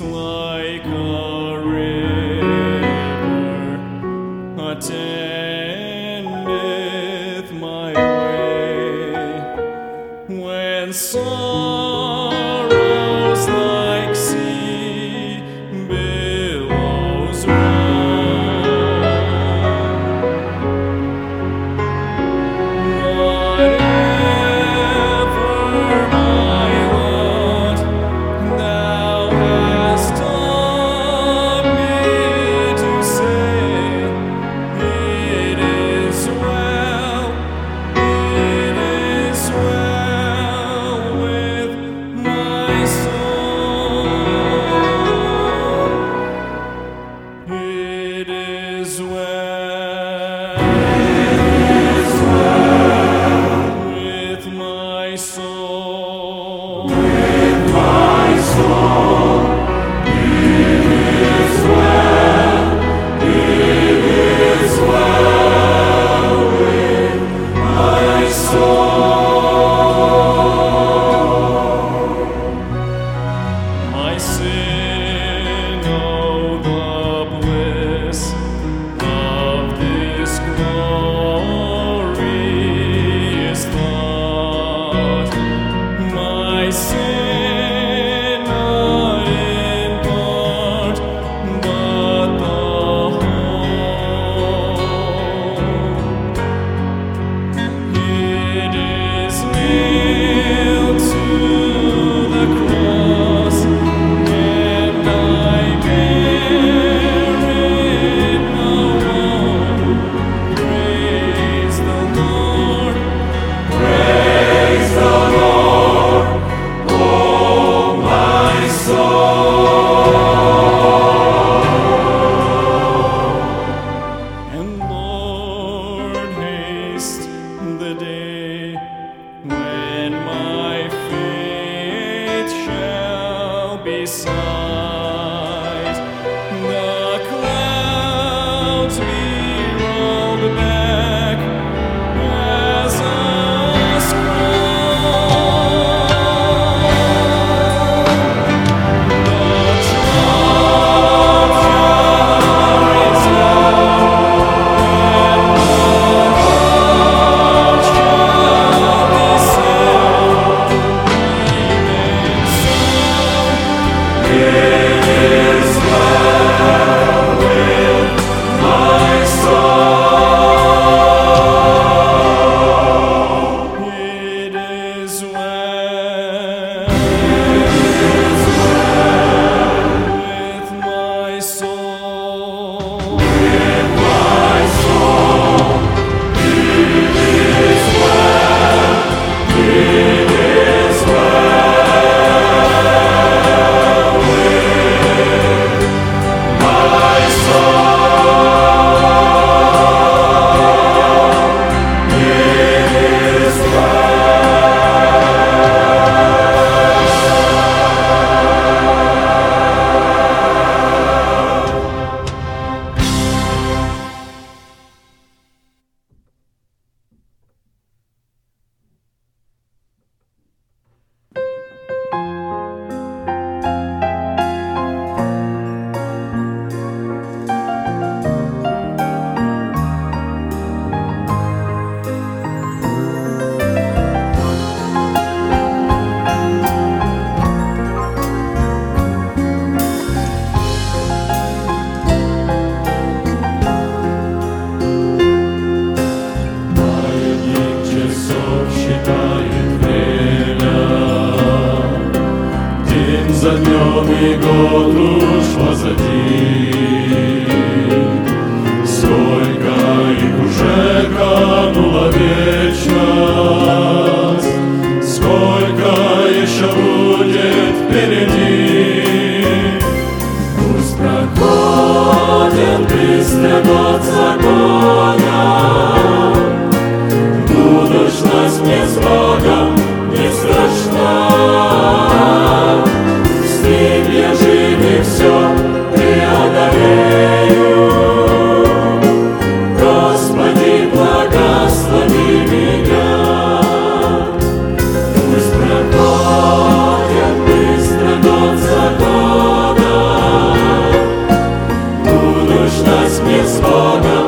Love. Мне с Богом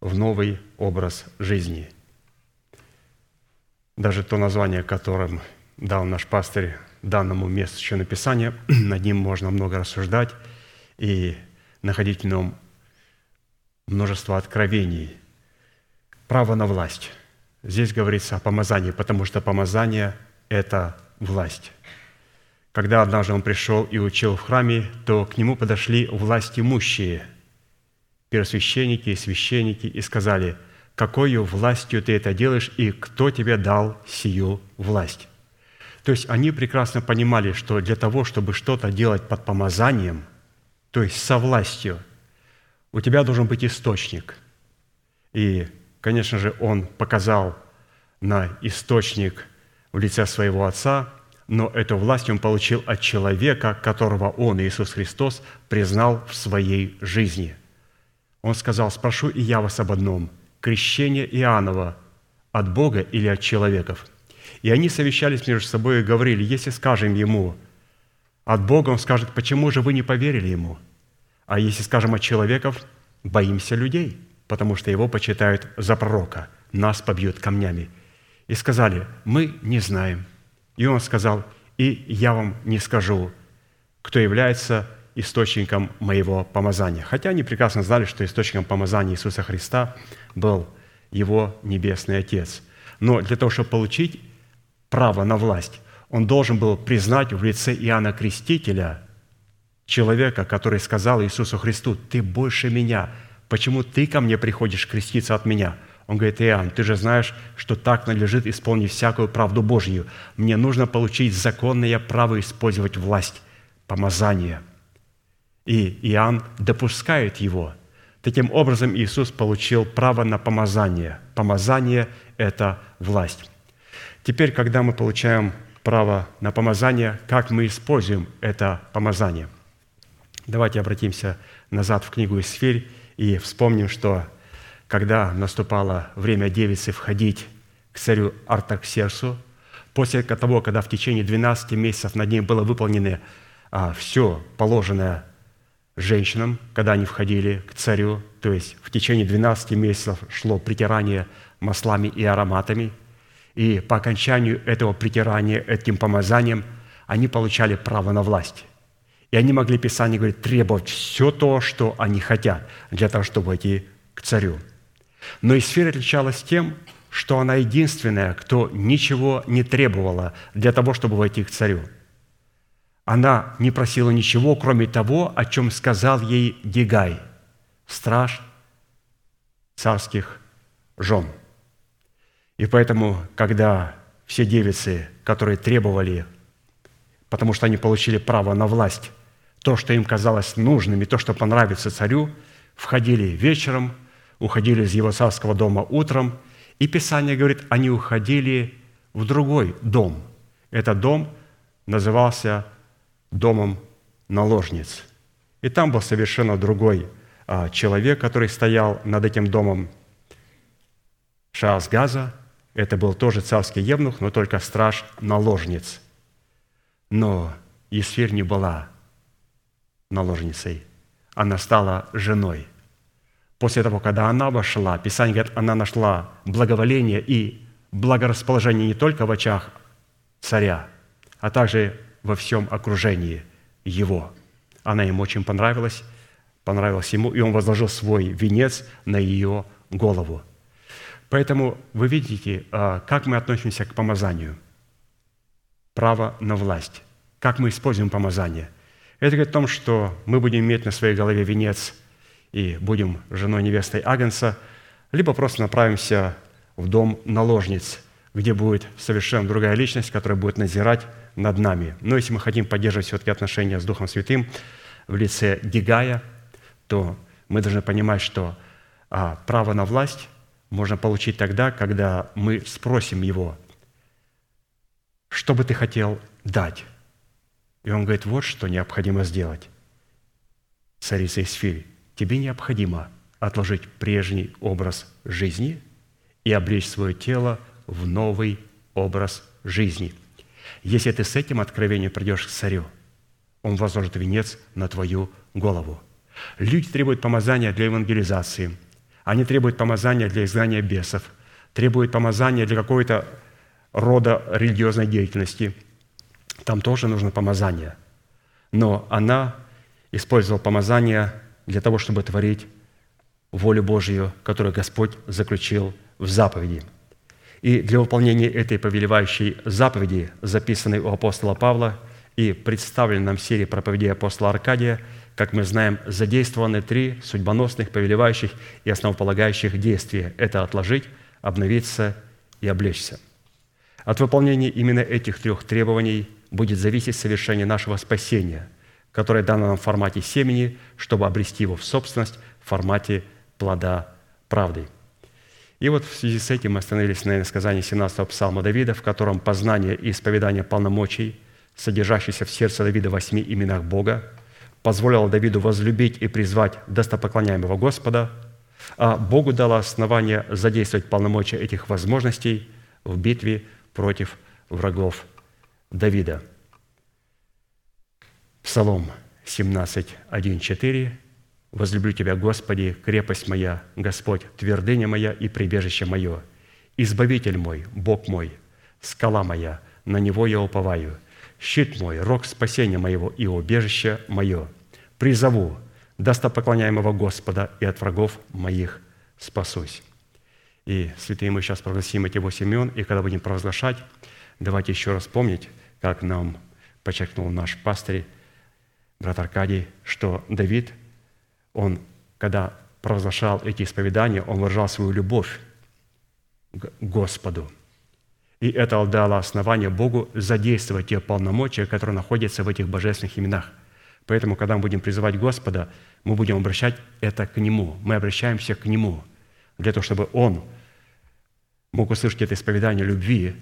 в новый образ жизни. Даже то название, которым дал наш пастырь данному месту еще написания, над ним можно много рассуждать и находить в нем множество откровений. Право на власть. Здесь говорится о помазании, потому что помазание – это власть. Когда однажды он пришел и учил в храме, то к нему подошли власть имущие – первосвященники и священники и сказали, «Какою властью ты это делаешь, и кто тебе дал сию власть?» То есть они прекрасно понимали, что для того, чтобы что-то делать под помазанием, то есть со властью, у тебя должен быть источник. И, конечно же, он показал на источник в лице своего Отца, но эту власть он получил от человека, которого он, Иисус Христос, признал в своей жизни – он сказал, спрошу и я вас об одном. Крещение Иоаннова от Бога или от человеков? И они совещались между собой и говорили, если скажем ему от Бога, он скажет, почему же вы не поверили ему? А если скажем от человеков, боимся людей, потому что его почитают за пророка, нас побьют камнями. И сказали, мы не знаем. И он сказал, и я вам не скажу, кто является источником моего помазания. Хотя они прекрасно знали, что источником помазания Иисуса Христа был Его Небесный Отец. Но для того, чтобы получить право на власть, он должен был признать в лице Иоанна Крестителя человека, который сказал Иисусу Христу, «Ты больше меня, почему ты ко мне приходишь креститься от меня?» Он говорит, Иоанн, ты же знаешь, что так надлежит исполнить всякую правду Божью. Мне нужно получить законное право использовать власть, помазание – и Иоанн допускает его. Таким образом, Иисус получил право на помазание. Помазание – это власть. Теперь, когда мы получаем право на помазание, как мы используем это помазание? Давайте обратимся назад в книгу Исфирь и вспомним, что когда наступало время девицы входить к царю Артаксерсу, после того, когда в течение 12 месяцев над ней было выполнено а, все положенное женщинам, когда они входили к царю, то есть в течение 12 месяцев шло притирание маслами и ароматами, и по окончанию этого притирания, этим помазанием, они получали право на власть. И они могли, Писание говорит, требовать все то, что они хотят, для того, чтобы войти к царю. Но Исфира отличалась тем, что она единственная, кто ничего не требовала для того, чтобы войти к царю – она не просила ничего, кроме того, о чем сказал ей Гигай, страж царских жен. И поэтому, когда все девицы, которые требовали, потому что они получили право на власть, то, что им казалось нужным, и то, что понравится царю, входили вечером, уходили из его царского дома утром, и Писание говорит, они уходили в другой дом. Этот дом назывался домом наложниц. И там был совершенно другой а, человек, который стоял над этим домом Шаасгаза. Это был тоже царский евнух, но только страж наложниц. Но Есфирь не была наложницей. Она стала женой. После того, когда она вошла, Писание говорит, она нашла благоволение и благорасположение не только в очах царя, а также во всем окружении его. Она ему очень понравилась, понравилась ему, и он возложил свой венец на ее голову. Поэтому вы видите, а, как мы относимся к помазанию. Право на власть. Как мы используем помазание. Это говорит о том, что мы будем иметь на своей голове венец и будем женой невестой Агнца, либо просто направимся в дом наложниц, где будет совершенно другая личность, которая будет назирать над нами. Но если мы хотим поддерживать все-таки отношения с Духом Святым в лице Гигая, то мы должны понимать, что а, право на власть можно получить тогда, когда мы спросим Его, что бы ты хотел дать? И Он говорит, вот что необходимо сделать. Царица Исфирь, тебе необходимо отложить прежний образ жизни и облечь свое тело в новый образ жизни. Если ты с этим откровением придешь к царю, он возложит венец на твою голову. Люди требуют помазания для евангелизации. Они требуют помазания для изгнания бесов, требуют помазания для какой-то рода религиозной деятельности. Там тоже нужно помазание. Но она использовала помазание для того, чтобы творить волю Божью, которую Господь заключил в заповеди. И для выполнения этой повелевающей заповеди, записанной у апостола Павла и представленной нам в серии проповедей апостола Аркадия, как мы знаем, задействованы три судьбоносных, повелевающих и основополагающих действия. Это отложить, обновиться и облечься. От выполнения именно этих трех требований будет зависеть совершение нашего спасения, которое дано нам в формате семени, чтобы обрести его в собственность в формате плода правды. И вот в связи с этим мы остановились на сказании 17-го псалма Давида, в котором познание и исповедание полномочий, содержащиеся в сердце Давида в восьми именах Бога, позволило Давиду возлюбить и призвать достопоклоняемого Господа, а Богу дало основание задействовать полномочия этих возможностей в битве против врагов Давида. Псалом 17, 1, 4 Возлюблю Тебя, Господи, крепость моя, Господь, твердыня моя и прибежище мое, Избавитель мой, Бог мой, скала моя, на Него я уповаю, щит мой, рог спасения моего и убежище мое. Призову достопоклоняемого Господа и от врагов моих спасусь». И, святые, мы сейчас прогласим эти восемь имен, и когда будем провозглашать, давайте еще раз помнить, как нам подчеркнул наш пастырь, брат Аркадий, что Давид – он, когда провозглашал эти исповедания, он выражал свою любовь к Господу. И это дало основание Богу задействовать те полномочия, которые находятся в этих божественных именах. Поэтому, когда мы будем призывать Господа, мы будем обращать это к Нему. Мы обращаемся к Нему для того, чтобы Он мог услышать это исповедание любви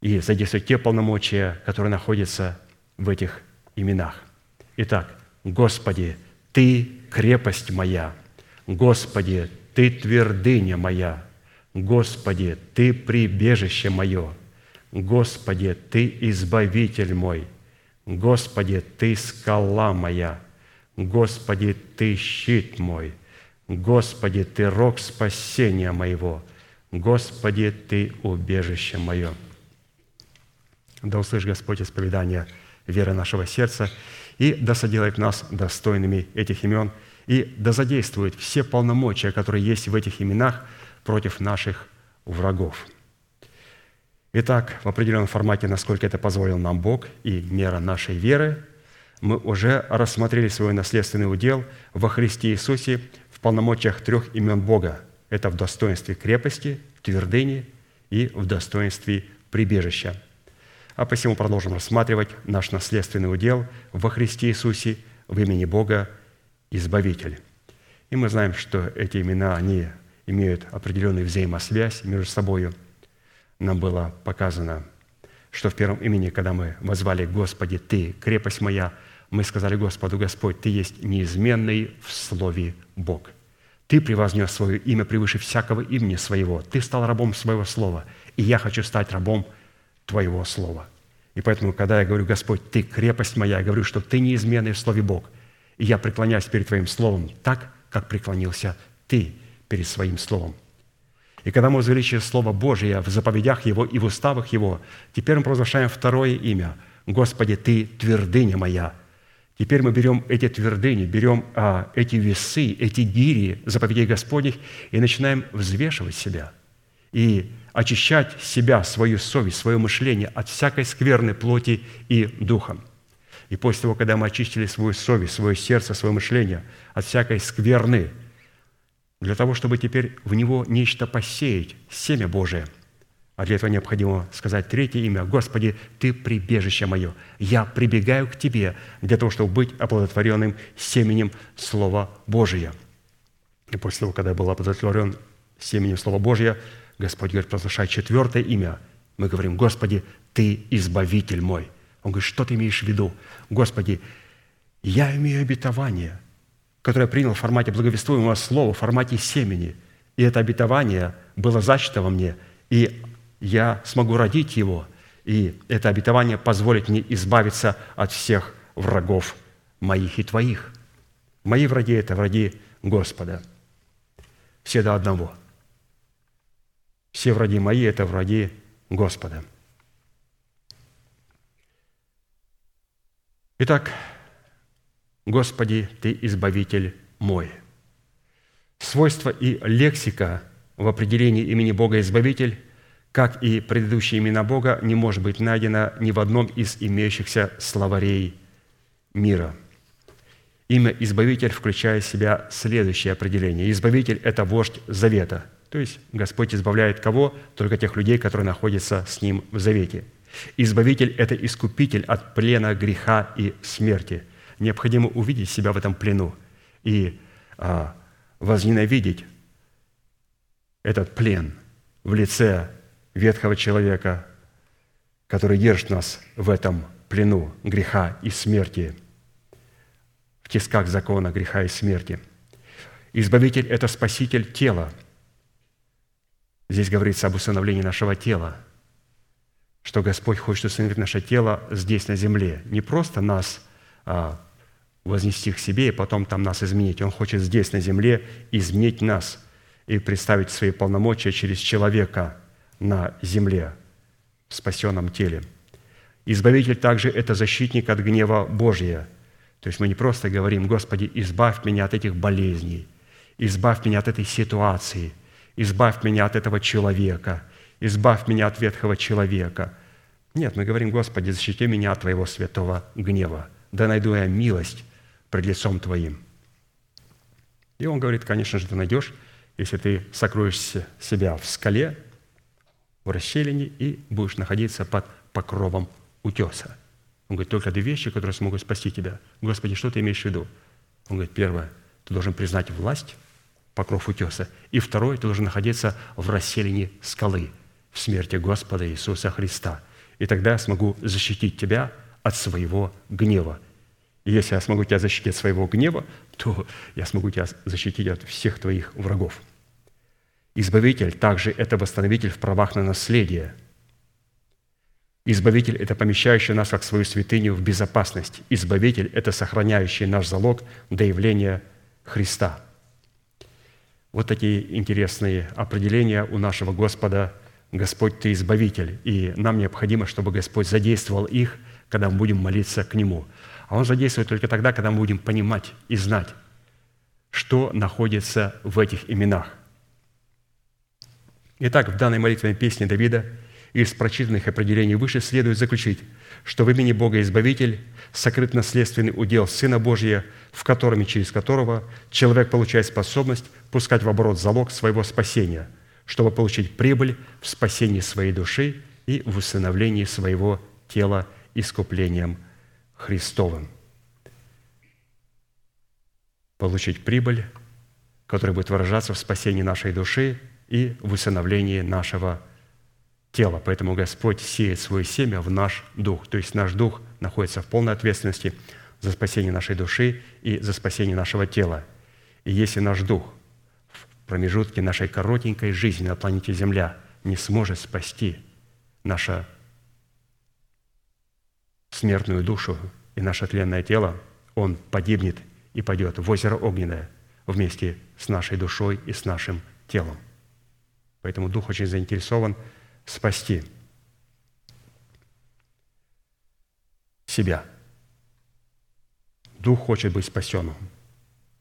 и задействовать те полномочия, которые находятся в этих именах. Итак, Господи, ты крепость моя, Господи, Ты твердыня моя, Господи, Ты прибежище мое, Господи, Ты избавитель мой, Господи, Ты скала моя, Господи, Ты щит мой, Господи, Ты рог спасения моего, Господи, Ты убежище мое. Да услышь Господь исповедание веры нашего сердца – и да соделает нас достойными этих имен, и да задействует все полномочия, которые есть в этих именах против наших врагов. Итак, в определенном формате, насколько это позволил нам Бог и мера нашей веры, мы уже рассмотрели свой наследственный удел во Христе Иисусе в полномочиях трех имен Бога. Это в достоинстве крепости, твердыни и в достоинстве прибежища – а посему продолжим рассматривать наш наследственный удел во Христе Иисусе в имени Бога Избавитель. И мы знаем, что эти имена, они имеют определенную взаимосвязь между собой. Нам было показано, что в первом имени, когда мы возвали «Господи, Ты, крепость моя», мы сказали Господу, Господь, Ты есть неизменный в Слове Бог. Ты превознес свое имя превыше всякого имени своего. Ты стал рабом своего слова, и я хочу стать рабом Твоего Слова. И поэтому, когда я говорю, Господь, Ты крепость моя, я говорю, что Ты неизменный в Слове Бог. И я преклоняюсь перед Твоим Словом так, как преклонился Ты перед Своим Словом. И когда мы возвеличили Слово Божие в заповедях Его и в уставах Его, теперь мы провозглашаем второе имя. Господи, Ты твердыня моя. Теперь мы берем эти твердыни, берем а, эти весы, эти гири заповедей Господних и начинаем взвешивать себя. И очищать себя, свою совесть, свое мышление от всякой скверной плоти и духа. И после того, когда мы очистили свою совесть, свое сердце, свое мышление от всякой скверны, для того, чтобы теперь в него нечто посеять, семя Божие. А для этого необходимо сказать третье имя. «Господи, Ты прибежище мое, я прибегаю к Тебе для того, чтобы быть оплодотворенным семенем Слова Божия». И после того, когда я был оплодотворен семенем Слова Божьего, Господь говорит, провозглашай четвертое имя. Мы говорим, Господи, Ты избавитель мой. Он говорит, что ты имеешь в виду? Господи, я имею обетование, которое я принял в формате благовествуемого слова, в формате семени. И это обетование было зачато во мне, и я смогу родить его, и это обетование позволит мне избавиться от всех врагов моих и твоих. Мои враги – это враги Господа. Все до одного. Все враги мои – это враги Господа. Итак, Господи, Ты избавитель мой. Свойства и лексика в определении имени Бога Избавитель, как и предыдущие имена Бога, не может быть найдено ни в одном из имеющихся словарей мира. Имя Избавитель включает в себя следующее определение. Избавитель – это вождь завета. То есть Господь избавляет кого? Только тех людей, которые находятся с Ним в завете – Избавитель – это искупитель от плена греха и смерти. Необходимо увидеть себя в этом плену и а, возненавидеть этот плен в лице ветхого человека, который держит нас в этом плену греха и смерти, в тисках закона греха и смерти. Избавитель – это спаситель тела. Здесь говорится об усыновлении нашего тела – что Господь хочет установить наше тело здесь, на земле. Не просто нас а, вознести к себе и потом там нас изменить. Он хочет здесь, на земле, изменить нас и представить свои полномочия через человека на земле, в спасенном теле. Избавитель также – это защитник от гнева Божия. То есть мы не просто говорим, «Господи, избавь меня от этих болезней, избавь меня от этой ситуации, избавь меня от этого человека, избавь меня от ветхого человека». Нет, мы говорим, Господи, защити меня от Твоего святого гнева. Да найду я милость пред лицом Твоим. И он говорит, конечно же, ты найдешь, если ты сокроешь себя в скале, в расщелине и будешь находиться под покровом утеса. Он говорит, только две вещи, которые смогут спасти тебя. Господи, что ты имеешь в виду? Он говорит, первое, ты должен признать власть, покров утеса. И второе, ты должен находиться в расселении скалы, в смерти Господа Иисуса Христа – и тогда я смогу защитить тебя от своего гнева. И если я смогу тебя защитить от своего гнева, то я смогу тебя защитить от всех твоих врагов. Избавитель также – это восстановитель в правах на наследие. Избавитель – это помещающий нас как свою святыню в безопасность. Избавитель – это сохраняющий наш залог до явления Христа. Вот такие интересные определения у нашего Господа – Господь, Ты избавитель, и нам необходимо, чтобы Господь задействовал их, когда мы будем молиться к Нему. А Он задействует только тогда, когда мы будем понимать и знать, что находится в этих именах. Итак, в данной молитвенной песне Давида из прочитанных определений выше следует заключить, что в имени Бога Избавитель сокрыт наследственный удел Сына Божия, в котором и через которого человек получает способность пускать в оборот залог своего спасения – чтобы получить прибыль в спасении своей души и в усыновлении своего тела искуплением Христовым. Получить прибыль, которая будет выражаться в спасении нашей души и в усыновлении нашего тела. Поэтому Господь сеет свое семя в наш дух. То есть наш дух находится в полной ответственности за спасение нашей души и за спасение нашего тела. И если наш дух промежутке нашей коротенькой жизни на планете Земля не сможет спасти нашу смертную душу и наше тленное тело, он погибнет и пойдет в озеро огненное вместе с нашей душой и с нашим телом. Поэтому Дух очень заинтересован спасти себя. Дух хочет быть спасенным.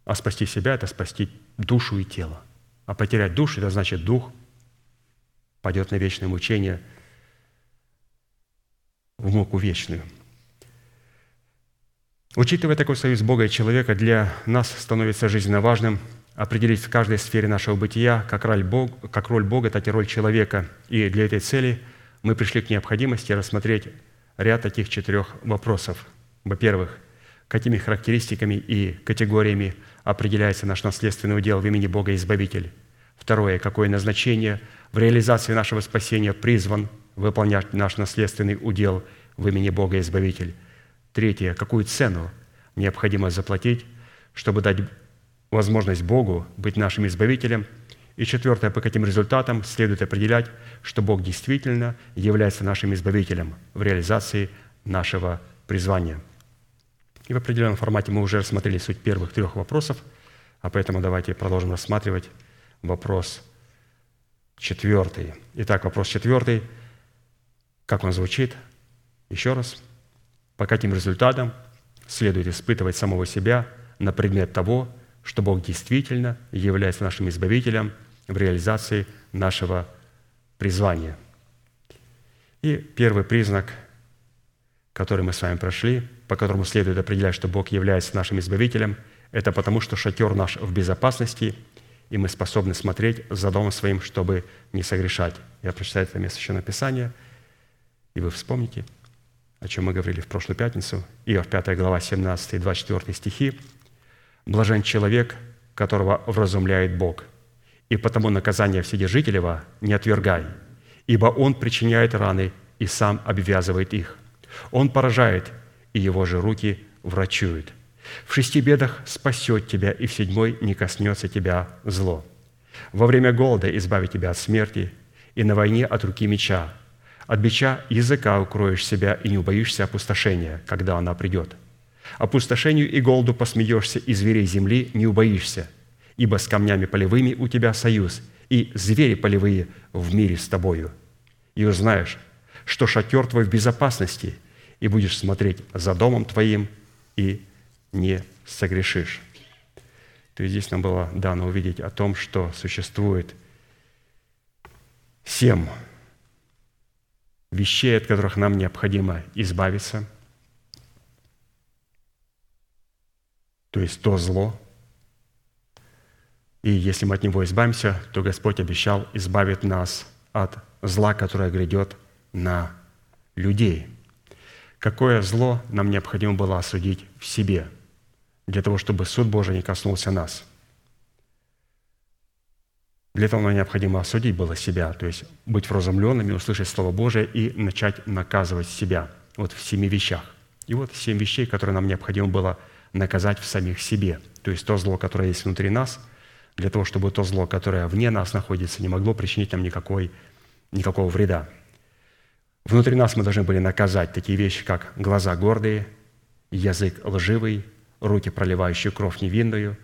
А спасти себя – это спасти душу и тело. А потерять душу – это значит дух пойдет на вечное мучение, в муку вечную. Учитывая такой союз Бога и человека, для нас становится жизненно важным определить в каждой сфере нашего бытия, как роль, Бог, как роль Бога, так и роль человека. И для этой цели мы пришли к необходимости рассмотреть ряд таких четырех вопросов. Во-первых, какими характеристиками и категориями определяется наш наследственный удел в имени Бога Избавитель. Второе, какое назначение в реализации нашего спасения призван выполнять наш наследственный удел в имени Бога Избавитель. Третье, какую цену необходимо заплатить, чтобы дать возможность Богу быть нашим Избавителем. И четвертое, по каким результатам следует определять, что Бог действительно является нашим Избавителем в реализации нашего призвания. И в определенном формате мы уже рассмотрели суть первых трех вопросов, а поэтому давайте продолжим рассматривать вопрос четвертый. Итак, вопрос четвертый. Как он звучит? Еще раз. По каким результатам следует испытывать самого себя на предмет того, что Бог действительно является нашим избавителем в реализации нашего призвания. И первый признак, который мы с вами прошли, по которому следует определять, что Бог является нашим избавителем, это потому, что шатер наш в безопасности, и мы способны смотреть за домом своим, чтобы не согрешать. Я прочитаю это место еще написания, и вы вспомните, о чем мы говорили в прошлую пятницу. Иов 5 глава 17 и 24 стихи – Блажен человек, которого вразумляет Бог, и потому наказание Вседержителева не отвергай, ибо Он причиняет раны и сам обвязывает их. Он поражает, и Его же руки врачуют. В шести бедах спасет тебя, и в седьмой не коснется тебя зло. Во время голода избавит тебя от смерти, и на войне от руки меча. От бича языка укроешь себя, и не убоишься опустошения, когда она придет – Опустошению и голоду посмеешься, и зверей земли не убоишься, ибо с камнями полевыми у тебя союз, и звери полевые в мире с тобою. И узнаешь, что шатер твой в безопасности, и будешь смотреть за домом твоим, и не согрешишь. То есть здесь нам было дано увидеть о том, что существует семь вещей, от которых нам необходимо избавиться – то есть то зло. И если мы от него избавимся, то Господь обещал избавить нас от зла, которое грядет на людей. Какое зло нам необходимо было осудить в себе, для того, чтобы суд Божий не коснулся нас. Для этого нам необходимо осудить было себя, то есть быть вразумленными, услышать Слово Божие и начать наказывать себя вот в семи вещах. И вот семь вещей, которые нам необходимо было наказать в самих себе. То есть то зло, которое есть внутри нас, для того, чтобы то зло, которое вне нас находится, не могло причинить нам никакой, никакого вреда. Внутри нас мы должны были наказать такие вещи, как глаза гордые, язык лживый, руки, проливающие кровь невинную,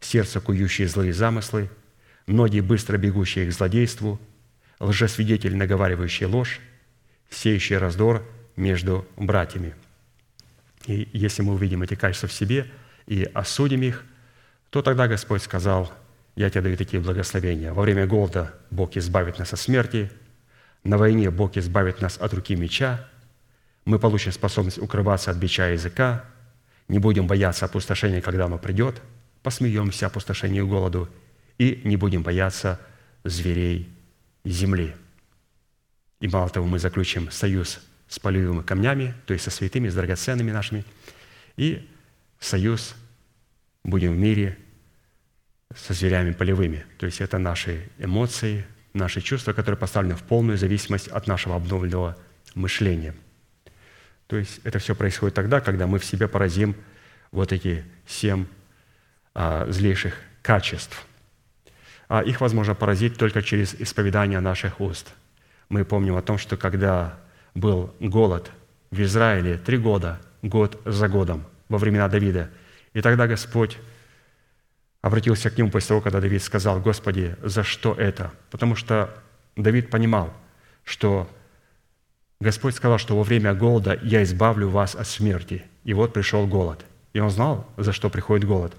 сердце, кующие злые замыслы, ноги, быстро бегущие к злодейству, лжесвидетель, наговаривающий ложь, сеющий раздор между братьями – и если мы увидим эти качества в себе и осудим их, то тогда Господь сказал, я тебе даю такие благословения. Во время голода Бог избавит нас от смерти, на войне Бог избавит нас от руки меча, мы получим способность укрываться от бича языка, не будем бояться опустошения, когда оно придет, посмеемся опустошению и голоду, и не будем бояться зверей земли. И мало того, мы заключим союз с полевыми камнями, то есть со святыми, с драгоценными нашими, и союз будем в мире со зверями полевыми. То есть это наши эмоции, наши чувства, которые поставлены в полную зависимость от нашего обновленного мышления. То есть это все происходит тогда, когда мы в себе поразим вот эти семь а, злейших качеств. А их возможно поразить только через исповедание наших уст. Мы помним о том, что когда был голод в Израиле три года, год за годом, во времена Давида. И тогда Господь обратился к нему после того, когда Давид сказал, «Господи, за что это?» Потому что Давид понимал, что Господь сказал, что во время голода я избавлю вас от смерти. И вот пришел голод. И он знал, за что приходит голод.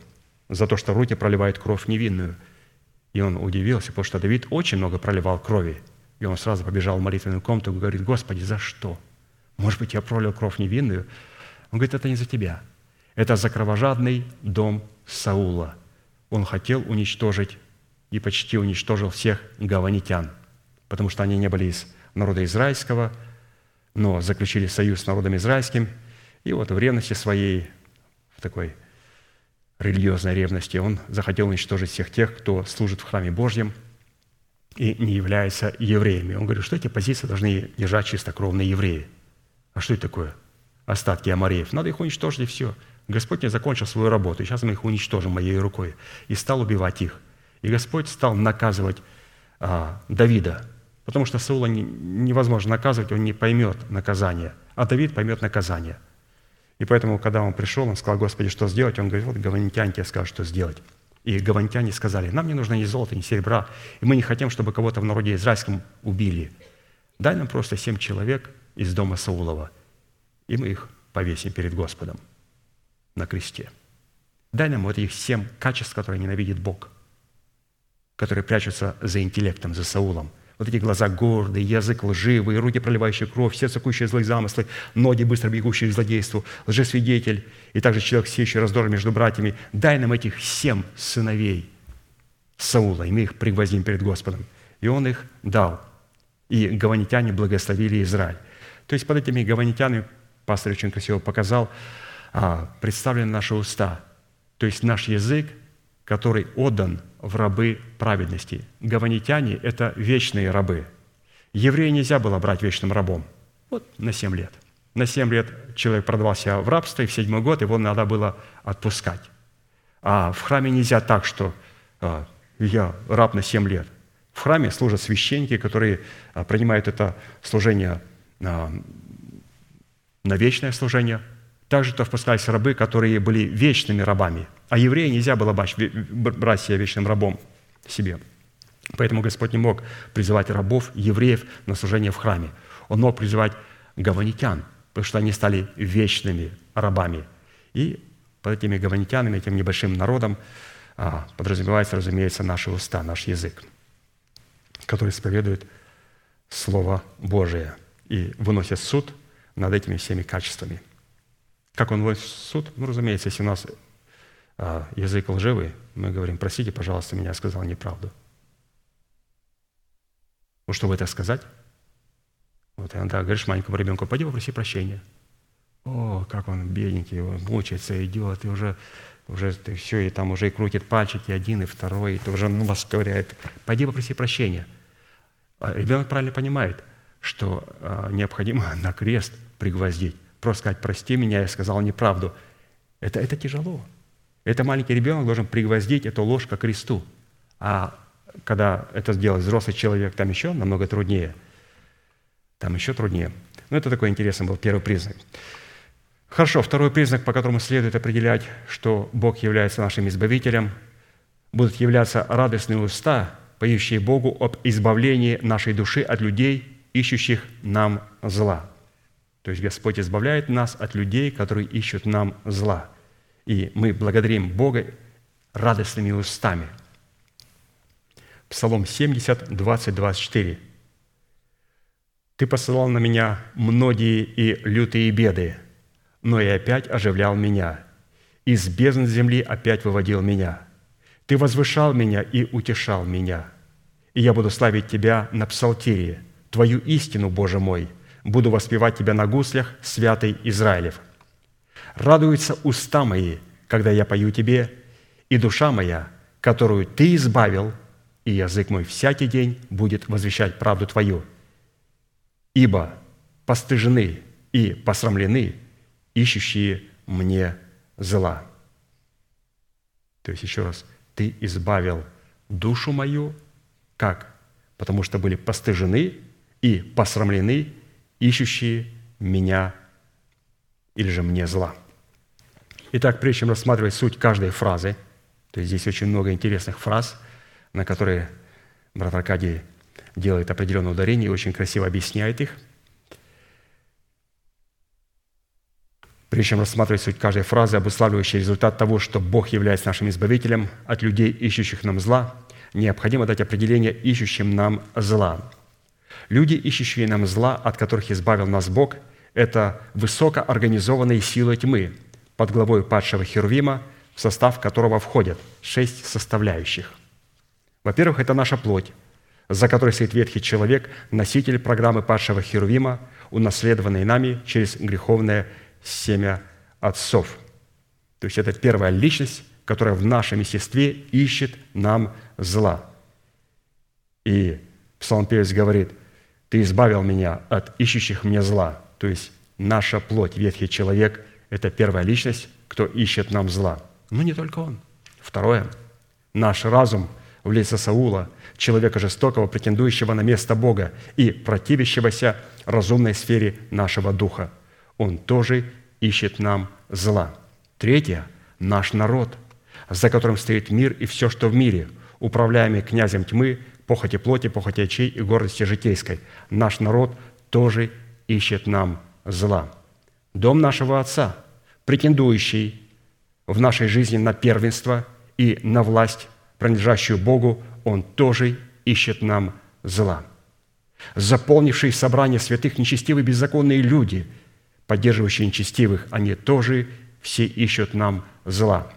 За то, что руки проливают кровь невинную. И он удивился, потому что Давид очень много проливал крови. И он сразу побежал в молитвенную комнату и говорит, «Господи, за что? Может быть, я пролил кровь невинную?» Он говорит, «Это не за тебя. Это за кровожадный дом Саула. Он хотел уничтожить и почти уничтожил всех гаванитян, потому что они не были из народа израильского, но заключили союз с народом израильским. И вот в ревности своей, в такой религиозной ревности, он захотел уничтожить всех тех, кто служит в храме Божьем, и не являются евреями. Он говорит, что эти позиции должны держать чистокровные евреи. А что это такое? Остатки амареев. Надо их уничтожить, и все. Господь не закончил свою работу, сейчас мы их уничтожим моей рукой. И стал убивать их. И Господь стал наказывать а, Давида, потому что Саула не, невозможно наказывать, он не поймет наказание, а Давид поймет наказание. И поэтому, когда он пришел, он сказал, Господи, что сделать? Он говорит, вот гаванитяне тебе скажут, что сделать. И гаванитяне сказали, нам не нужно ни золота, ни серебра, и мы не хотим, чтобы кого-то в народе израильском убили. Дай нам просто семь человек из дома Саулова, и мы их повесим перед Господом на кресте. Дай нам вот этих семь качеств, которые ненавидит Бог – которые прячутся за интеллектом, за Саулом. Вот эти глаза гордые, язык лживый, руки, проливающие кровь, сердце кущие злые замыслы, ноги, быстро бегущие к злодейству, лжесвидетель и также человек, сеющий раздор между братьями. Дай нам этих семь сыновей Саула, и мы их пригвоздим перед Господом. И он их дал. И гаванитяне благословили Израиль. То есть под этими гаванитянами, пастор очень красиво показал, а, представлены наши уста. То есть наш язык, который отдан в рабы праведности. Гаванитяне – это вечные рабы. Еврея нельзя было брать вечным рабом. Вот на семь лет. На семь лет человек продавался в рабство, и в седьмой год его надо было отпускать. А в храме нельзя так, что а, я раб на семь лет. В храме служат священники, которые а, принимают это служение а, на вечное служение. Также то впускались рабы, которые были вечными рабами – а еврея нельзя было брать себя вечным рабом себе. Поэтому Господь не мог призывать рабов, евреев на служение в храме. Он мог призывать гаванитян, потому что они стали вечными рабами. И под этими гаванитянами, этим небольшим народом а, подразумевается, разумеется, наши уста, наш язык, который исповедует Слово Божие и выносит суд над этими всеми качествами. Как он выносит суд? Ну, разумеется, если у нас а язык лживый, мы говорим, простите, пожалуйста, меня сказал неправду. Ну, чтобы это сказать, вот иногда говоришь маленькому ребенку, пойди попроси прощения. О, как он бедненький, он мучается, идет, и уже, уже ты все, и там уже и крутит пальчики один, и второй, и ты уже ну, вас ковыряет. Пойди попроси прощения. А ребенок правильно понимает, что а, необходимо на крест пригвоздить. Просто сказать, прости меня, я сказал неправду. Это, это тяжело. Это маленький ребенок должен пригвоздить эту ложь к кресту. А когда это сделает взрослый человек, там еще намного труднее. Там еще труднее. Но это такой интересный был первый признак. Хорошо, второй признак, по которому следует определять, что Бог является нашим избавителем, будут являться радостные уста, поющие Богу об избавлении нашей души от людей, ищущих нам зла. То есть Господь избавляет нас от людей, которые ищут нам зла – и мы благодарим Бога радостными устами. Псалом 70, 20, 24. «Ты посылал на меня многие и лютые беды, но и опять оживлял меня. Из бездны земли опять выводил меня. Ты возвышал меня и утешал меня. И я буду славить Тебя на псалтире, Твою истину, Боже мой, буду воспевать Тебя на гуслях, святый Израилев». Радуются уста мои, когда я пою Тебе, и душа моя, которую Ты избавил, и язык мой всякий день будет возвещать правду Твою. Ибо постыжены и посрамлены ищущие мне зла. То есть, еще раз, Ты избавил душу мою, как? Потому что были постыжены и посрамлены ищущие меня или же мне зла. Итак, прежде чем рассматривать суть каждой фразы, то есть здесь очень много интересных фраз, на которые брат Аркадий делает определенное ударение и очень красиво объясняет их. Прежде чем рассматривать суть каждой фразы, обуславливающей результат того, что Бог является нашим избавителем от людей, ищущих нам зла, необходимо дать определение ищущим нам зла. Люди, ищущие нам зла, от которых избавил нас Бог – это высокоорганизованные силы тьмы под главой падшего Херувима, в состав которого входят шесть составляющих. Во-первых, это наша плоть, за которой стоит ветхий человек, носитель программы падшего Херувима, унаследованный нами через греховное семя отцов. То есть это первая личность, которая в нашем естестве ищет нам зла. И псалмопевец говорит, «Ты избавил меня от ищущих мне зла». То есть наша плоть, ветхий человек – это первая личность, кто ищет нам зла. Но не только он. Второе – наш разум в лице Саула, человека жестокого, претендующего на место Бога и противящегося разумной сфере нашего духа. Он тоже ищет нам зла. Третье – наш народ, за которым стоит мир и все, что в мире, управляемый князем тьмы, похоти плоти, похоти очей и гордости житейской. Наш народ тоже ищет нам зла. Дом нашего Отца, претендующий в нашей жизни на первенство и на власть, принадлежащую Богу, он тоже ищет нам зла. Заполнившие собрание святых нечестивые беззаконные люди, поддерживающие нечестивых, они тоже все ищут нам зла.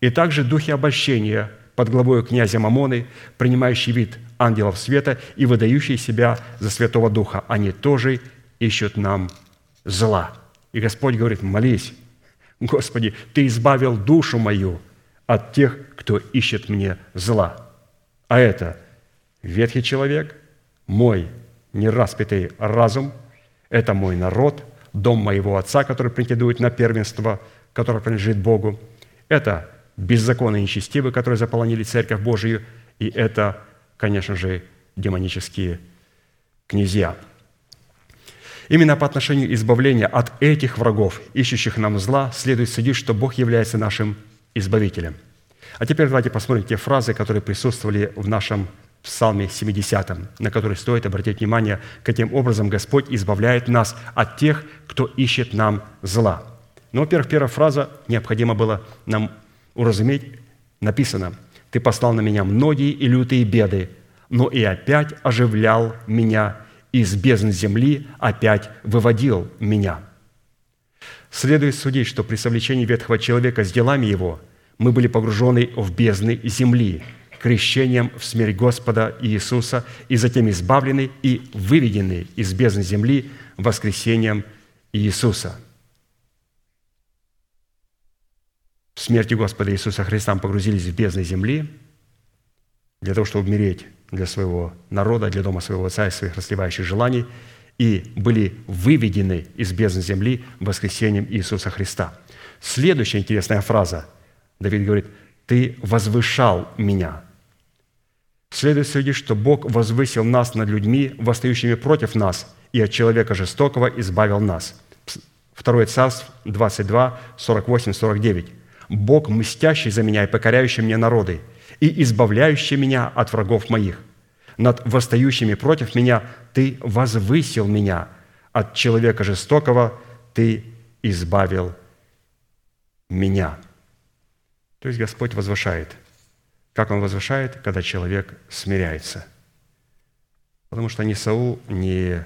И также духи обольщения под главой князя Мамоны, принимающий вид ангелов света и выдающие себя за Святого Духа, они тоже ищут нам зла. И Господь говорит, молись, Господи, Ты избавил душу мою от тех, кто ищет мне зла. А это ветхий человек, мой нераспятый разум, это мой народ, дом моего отца, который претендует на первенство, которое принадлежит Богу. Это беззаконные нечестивые, которые заполонили Церковь Божию, и это, конечно же, демонические князья. Именно по отношению избавления от этих врагов, ищущих нам зла, следует судить, что Бог является нашим избавителем. А теперь давайте посмотрим те фразы, которые присутствовали в нашем Псалме 70, на которые стоит обратить внимание, каким образом Господь избавляет нас от тех, кто ищет нам зла. Ну, во-первых, первая фраза необходимо было нам уразуметь, написано, «Ты послал на меня многие и лютые беды, но и опять оживлял меня из бездн земли опять выводил меня». Следует судить, что при совлечении ветхого человека с делами его мы были погружены в бездны земли, крещением в смерть Господа Иисуса, и затем избавлены и выведены из бездны земли воскресением Иисуса. В смерти Господа Иисуса Христа погрузились в бездны земли для того, чтобы умереть для своего народа, для дома своего отца и своих расливающих желаний, и были выведены из бездны земли воскресением Иисуса Христа. Следующая интересная фраза. Давид говорит, «Ты возвышал меня». Следует судить, что Бог возвысил нас над людьми, восстающими против нас, и от человека жестокого избавил нас. Второе царство 22, 48, 49. «Бог, мстящий за меня и покоряющий мне народы, и избавляющий меня от врагов моих. Над восстающими против меня Ты возвысил меня, от человека жестокого Ты избавил меня». То есть Господь возвышает. Как Он возвышает? Когда человек смиряется. Потому что ни Саул, ни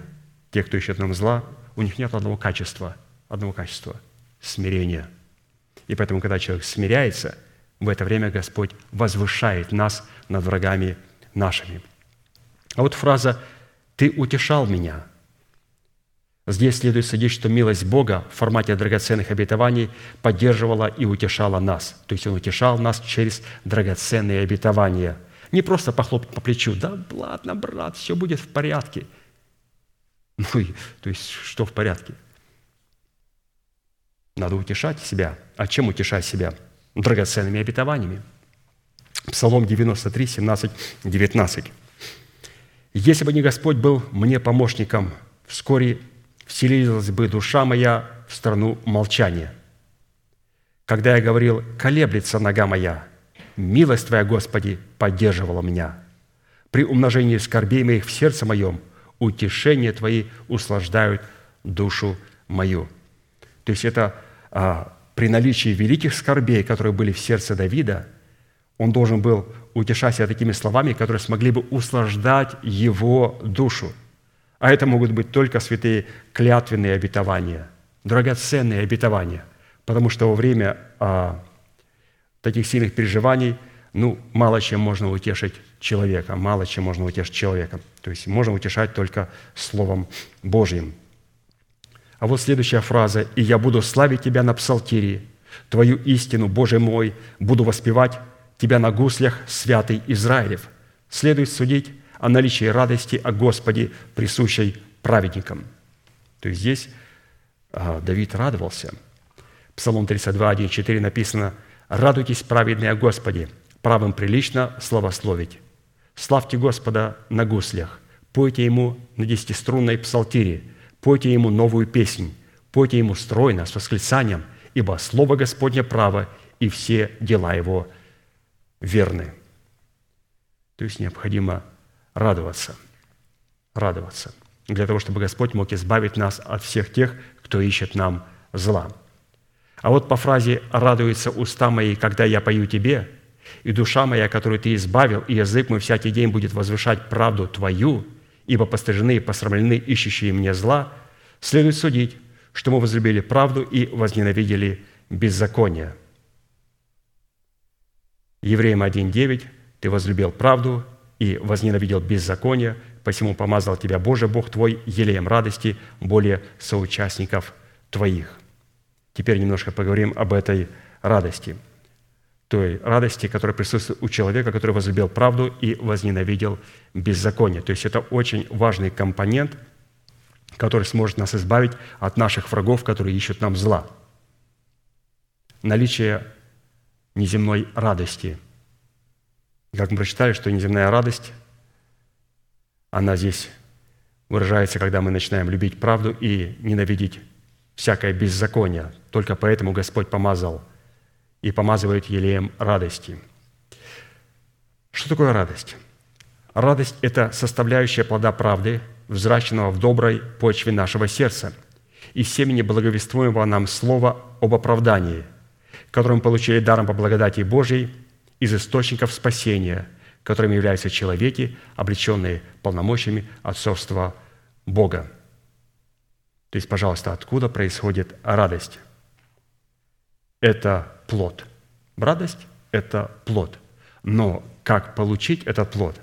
те, кто ищет нам зла, у них нет одного качества, одного качества – смирения. И поэтому, когда человек смиряется – в это время Господь возвышает нас над врагами нашими. А вот фраза «Ты утешал меня». Здесь следует судить, что милость Бога в формате драгоценных обетований поддерживала и утешала нас. То есть Он утешал нас через драгоценные обетования. Не просто похлопать по плечу, да ладно, брат, все будет в порядке. Ну, то есть что в порядке? Надо утешать себя. А чем утешать себя? драгоценными обетованиями. Псалом 93, 17, 19. «Если бы не Господь был мне помощником, вскоре вселилась бы душа моя в страну молчания. Когда я говорил, колеблется нога моя, милость Твоя, Господи, поддерживала меня. При умножении скорбей моих в сердце моем утешения Твои услаждают душу мою». То есть это при наличии великих скорбей, которые были в сердце Давида, он должен был утешать себя такими словами, которые смогли бы услаждать его душу. А это могут быть только святые клятвенные обетования, драгоценные обетования, потому что во время а, таких сильных переживаний, ну, мало чем можно утешить человека, мало чем можно утешить человека. То есть можно утешать только Словом Божьим – а вот следующая фраза. «И я буду славить Тебя на псалтире, Твою истину, Боже мой, буду воспевать Тебя на гуслях, святый Израилев». Следует судить о наличии радости о Господе, присущей праведникам. То есть здесь а, Давид радовался. Псалом 32, 1, 4 написано «Радуйтесь, праведные о Господе, правым прилично славословить. Славьте Господа на гуслях, пойте Ему на десятиструнной псалтире, пойте Ему новую песнь, пойте Ему стройно, с восклицанием, ибо Слово Господне право, и все дела Его верны». То есть необходимо радоваться, радоваться, для того, чтобы Господь мог избавить нас от всех тех, кто ищет нам зла. А вот по фразе «радуются уста мои, когда я пою тебе», и душа моя, которую ты избавил, и язык мой всякий день будет возвышать правду твою, ибо постыжены и посрамлены ищущие мне зла, следует судить, что мы возлюбили правду и возненавидели беззаконие. Евреям 1.9 «Ты возлюбил правду и возненавидел беззаконие, посему помазал тебя Боже Бог твой елеем радости более соучастников твоих». Теперь немножко поговорим об этой радости – той радости, которая присутствует у человека, который возлюбил правду и возненавидел беззаконие. То есть это очень важный компонент, который сможет нас избавить от наших врагов, которые ищут нам зла. Наличие неземной радости. Как мы прочитали, что неземная радость, она здесь выражается, когда мы начинаем любить правду и ненавидеть всякое беззаконие. Только поэтому Господь помазал – и помазывают елеем радости. Что такое радость? Радость – это составляющая плода правды, взращенного в доброй почве нашего сердца, и семени благовествуемого нам слова об оправдании, которое мы получили даром по благодати Божьей из источников спасения, которыми являются человеки, облеченные полномочиями отцовства Бога. То есть, пожалуйста, откуда происходит радость? Это плод. Радость – это плод. Но как получить этот плод?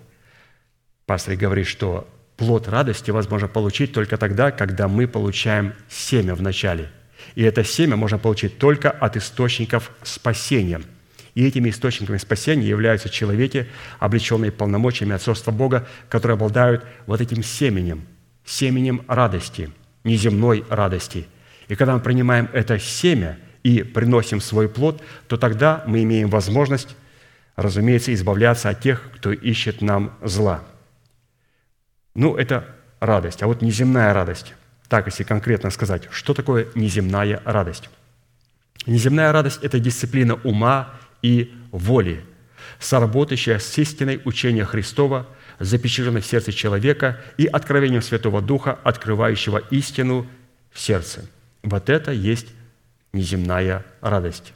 Пастор говорит, что плод радости возможно получить только тогда, когда мы получаем семя в начале. И это семя можно получить только от источников спасения. И этими источниками спасения являются человеки, облеченные полномочиями отцовства Бога, которые обладают вот этим семенем, семенем радости, неземной радости. И когда мы принимаем это семя – и приносим свой плод, то тогда мы имеем возможность, разумеется, избавляться от тех, кто ищет нам зла. Ну, это радость. А вот неземная радость. Так, если конкретно сказать, что такое неземная радость? Неземная радость – это дисциплина ума и воли, соработающая с истиной учения Христова, запечатленной в сердце человека и откровением Святого Духа, открывающего истину в сердце. Вот это есть неземная радость.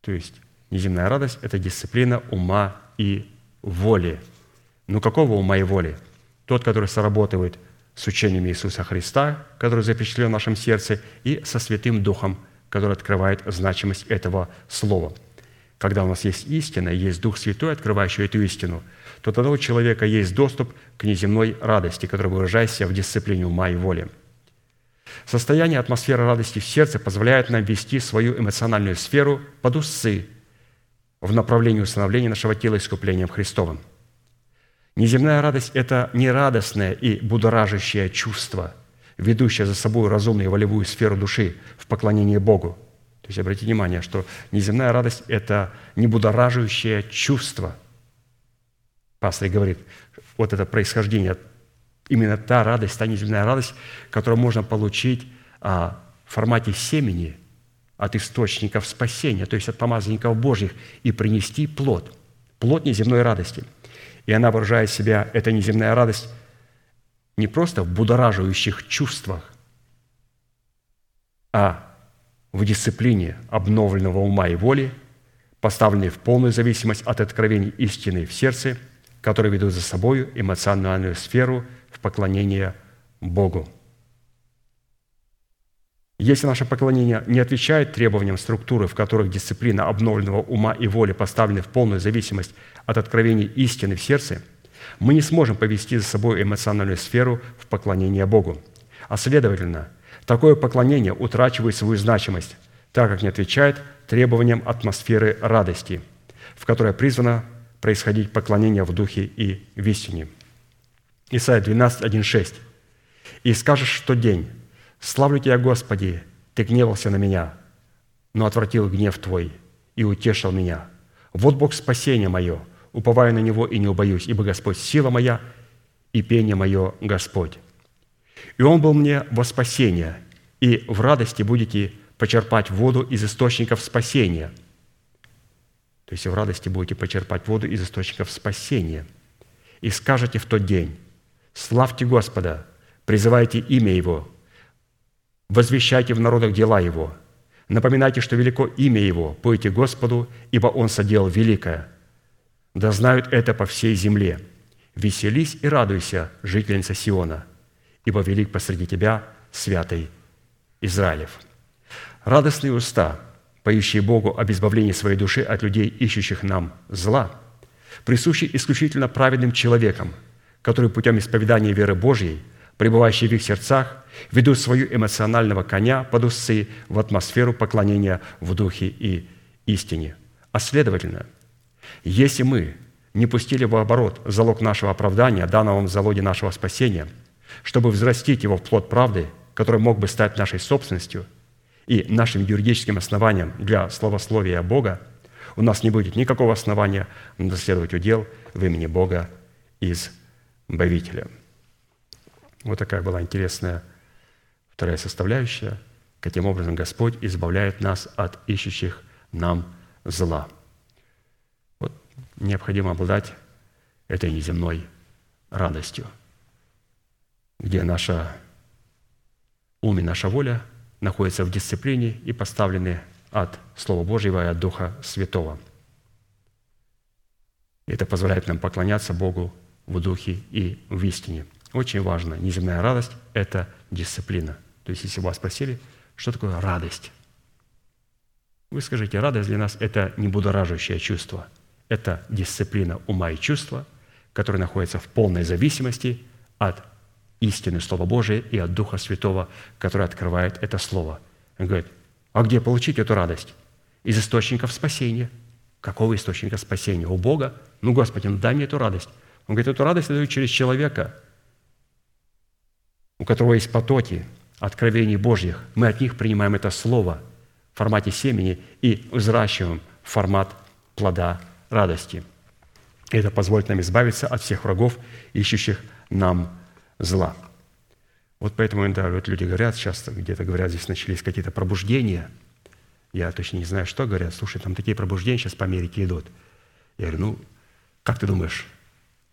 То есть неземная радость – это дисциплина ума и воли. Ну какого ума и воли? Тот, который соработает с учением Иисуса Христа, который запечатлен в нашем сердце, и со Святым Духом, который открывает значимость этого слова. Когда у нас есть истина, есть Дух Святой, открывающий эту истину, то тогда у человека есть доступ к неземной радости, которая выражается в дисциплине ума и воли – Состояние атмосферы радости в сердце позволяет нам вести свою эмоциональную сферу под усы в направлении установления нашего тела искуплением Христовым. Неземная радость – это не радостное и будоражащее чувство, ведущее за собой разумную и волевую сферу души в поклонении Богу. То есть обратите внимание, что неземная радость – это не будоражащее чувство. Пастор говорит, вот это происхождение именно та радость, та неземная радость, которую можно получить а, в формате семени от источников спасения, то есть от помазанников Божьих, и принести плод, плод неземной радости. И она выражает себя, эта неземная радость, не просто в будораживающих чувствах, а в дисциплине обновленного ума и воли, поставленной в полную зависимость от откровений истины в сердце, которые ведут за собой эмоциональную сферу – в поклонение Богу. Если наше поклонение не отвечает требованиям структуры, в которых дисциплина обновленного ума и воли поставлены в полную зависимость от откровений истины в сердце, мы не сможем повести за собой эмоциональную сферу в поклонение Богу. А следовательно, такое поклонение утрачивает свою значимость, так как не отвечает требованиям атмосферы радости, в которой призвано происходить поклонение в духе и в истине. Исайя 12, 1, 6. «И скажешь в тот день, славлю Тебя, Господи, Ты гневался на меня, но отвратил гнев Твой и утешил меня. Вот Бог спасение мое, уповаю на Него и не убоюсь, ибо Господь сила моя и пение мое Господь. И Он был мне во спасение, и в радости будете почерпать воду из источников спасения». То есть в радости будете почерпать воду из источников спасения. «И скажете в тот день, славьте Господа, призывайте имя Его, возвещайте в народах дела Его, напоминайте, что велико имя Его, пойте Господу, ибо Он соделал великое. Да знают это по всей земле. Веселись и радуйся, жительница Сиона, ибо велик посреди тебя святый Израилев». Радостные уста, поющие Богу об избавлении своей души от людей, ищущих нам зла, присущи исключительно праведным человекам, которые путем исповедания веры Божьей, пребывающие в их сердцах, ведут свою эмоционального коня под усы в атмосферу поклонения в духе и истине. А следовательно, если мы не пустили в оборот залог нашего оправдания, данного в залоге нашего спасения, чтобы взрастить его в плод правды, который мог бы стать нашей собственностью – и нашим юридическим основанием для словословия Бога, у нас не будет никакого основания наследовать удел в имени Бога из Избавителя. Вот такая была интересная вторая составляющая. Каким образом Господь избавляет нас от ищущих нам зла. Вот необходимо обладать этой неземной радостью, где наша ум и наша воля – находятся в дисциплине и поставлены от Слова Божьего и от Духа Святого. Это позволяет нам поклоняться Богу в Духе и в истине. Очень важно, неземная радость – это дисциплина. То есть, если вас спросили, что такое радость? Вы скажите, радость для нас – это не будоражащее чувство. Это дисциплина ума и чувства, которые находятся в полной зависимости от истины Слова Божия и от Духа Святого, который открывает это Слово. Он говорит, а где получить эту радость? Из источников спасения. Какого источника спасения? У Бога? Ну, Господи, ну дай мне эту радость. Он говорит, эту радость даю через человека, у которого есть потоки откровений Божьих. Мы от них принимаем это Слово в формате семени и взращиваем формат плода радости. И это позволит нам избавиться от всех врагов, ищущих нам зла. Вот поэтому иногда вот люди говорят, часто где-то говорят, здесь начались какие-то пробуждения. Я точно не знаю, что говорят. Слушай, там такие пробуждения сейчас по Америке идут. Я говорю, ну, как ты думаешь?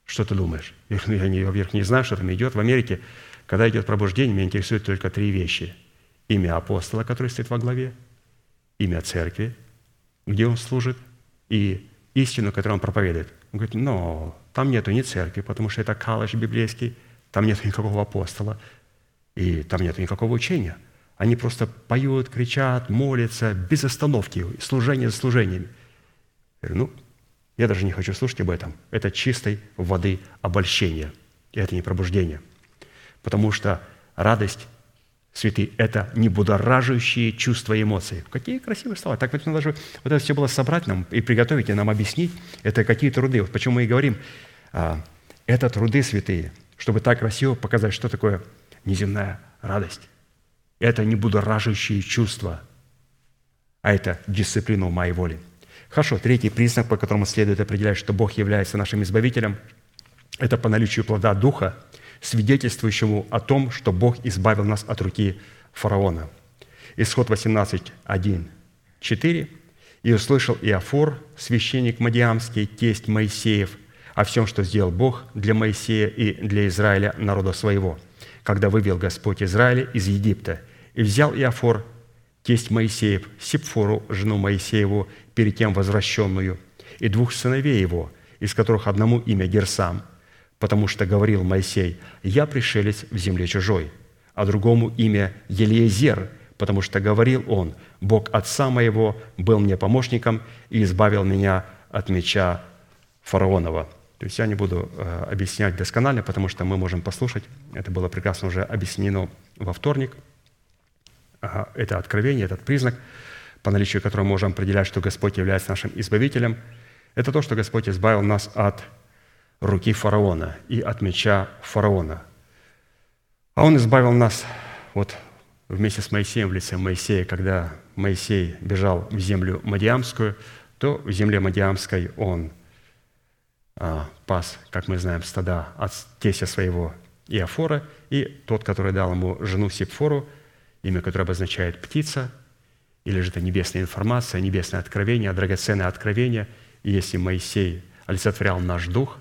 Что ты думаешь? Я, говорю, я, не, не знаю, что там идет. В Америке, когда идет пробуждение, меня интересуют только три вещи. Имя апостола, который стоит во главе, имя церкви, где он служит, и истину, которую он проповедует. Он говорит, но там нету ни церкви, потому что это колледж библейский, там нет никакого апостола, и там нет никакого учения. Они просто поют, кричат, молятся без остановки, служение за служением. Я говорю, ну, я даже не хочу слушать об этом. Это чистой воды обольщение. И это не пробуждение. Потому что радость, святые, это не будоражащие чувства и эмоции. Какие красивые слова. Так вот, даже вот это все было собрать нам и приготовить, и нам объяснить. Это какие труды. Вот почему мы и говорим, а, это труды святые – чтобы так красиво показать, что такое неземная радость. Это не будоражащие чувства, а это дисциплина ума и воли. Хорошо, третий признак, по которому следует определять, что Бог является нашим избавителем, это по наличию плода Духа, свидетельствующему о том, что Бог избавил нас от руки фараона. Исход 18, 1, 4. «И услышал Иофор, священник Мадиамский, тесть Моисеев, о всем, что сделал Бог для Моисея и для Израиля, народа своего, когда вывел Господь Израиля из Египта, и взял Иофор, тесть Моисеев, Сипфору, жену Моисееву, перед тем возвращенную, и двух сыновей его, из которых одному имя Герсам, потому что говорил Моисей, «Я пришелец в земле чужой», а другому имя Елиезер, потому что говорил он, «Бог отца моего был мне помощником и избавил меня от меча фараонова». То есть я не буду э, объяснять досконально, потому что мы можем послушать. Это было прекрасно уже объяснено во вторник. Это откровение, этот признак, по наличию которого можем определять, что Господь является нашим избавителем. Это то, что Господь избавил нас от руки фараона и от меча фараона. А Он избавил нас вот вместе с Моисеем в лице Моисея, когда Моисей бежал в землю Мадиамскую, то в земле Мадиамской он а, пас, как мы знаем, стада от тестя своего Иофора, и тот, который дал ему жену Сипфору, имя которое обозначает «птица», или же это небесная информация, небесное откровение, драгоценное откровение. И если Моисей олицетворял наш дух,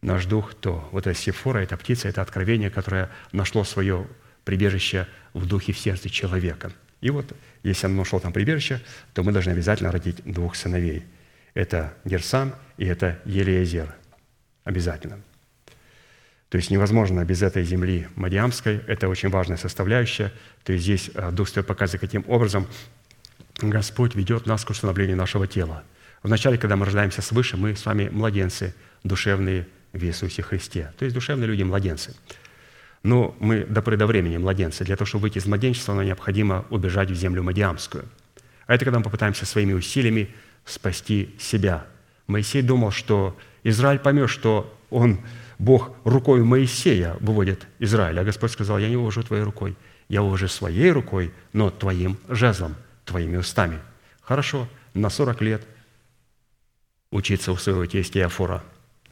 наш дух, то вот эта Сифора, эта птица, это откровение, которое нашло свое прибежище в духе в сердце человека. И вот, если оно нашло там прибежище, то мы должны обязательно родить двух сыновей. Это Герсам и это Елиезер. Обязательно. То есть невозможно без этой земли Мадиамской. Это очень важная составляющая. То есть здесь э, Дух Святой показывает, каким образом Господь ведет нас к установлению нашего тела. Вначале, когда мы рождаемся свыше, мы с вами младенцы, душевные в Иисусе Христе. То есть душевные люди – младенцы. Но мы до поры до времени младенцы. Для того, чтобы выйти из младенчества, нам необходимо убежать в землю Мадиамскую. А это когда мы попытаемся своими усилиями спасти себя. Моисей думал, что Израиль поймет, что он, Бог, рукой Моисея выводит Израиль. А Господь сказал, я не увожу твоей рукой, я увожу своей рукой, но твоим жезлом – твоими устами. Хорошо, на 40 лет учиться у своего тестя Иофора,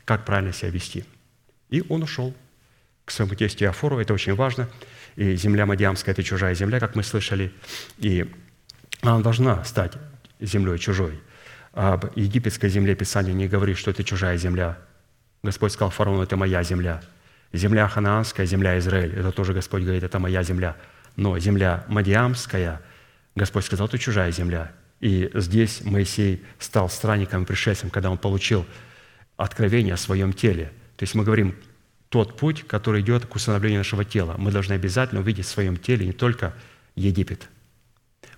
как правильно себя вести. И он ушел к своему тестю Иофору, это очень важно. И земля Мадиамская – это чужая земля, как мы слышали. И она должна стать землей чужой. Об египетской земле Писание не говорит, что это чужая земля. Господь сказал фараону, это моя земля. Земля ханаанская, земля Израиль, это тоже Господь говорит, это моя земля. Но земля Мадиамская – Господь сказал, это чужая земля. И здесь Моисей стал странником и пришельцем, когда он получил откровение о своем теле. То есть мы говорим, тот путь, который идет к установлению нашего тела. Мы должны обязательно увидеть в своем теле не только Египет.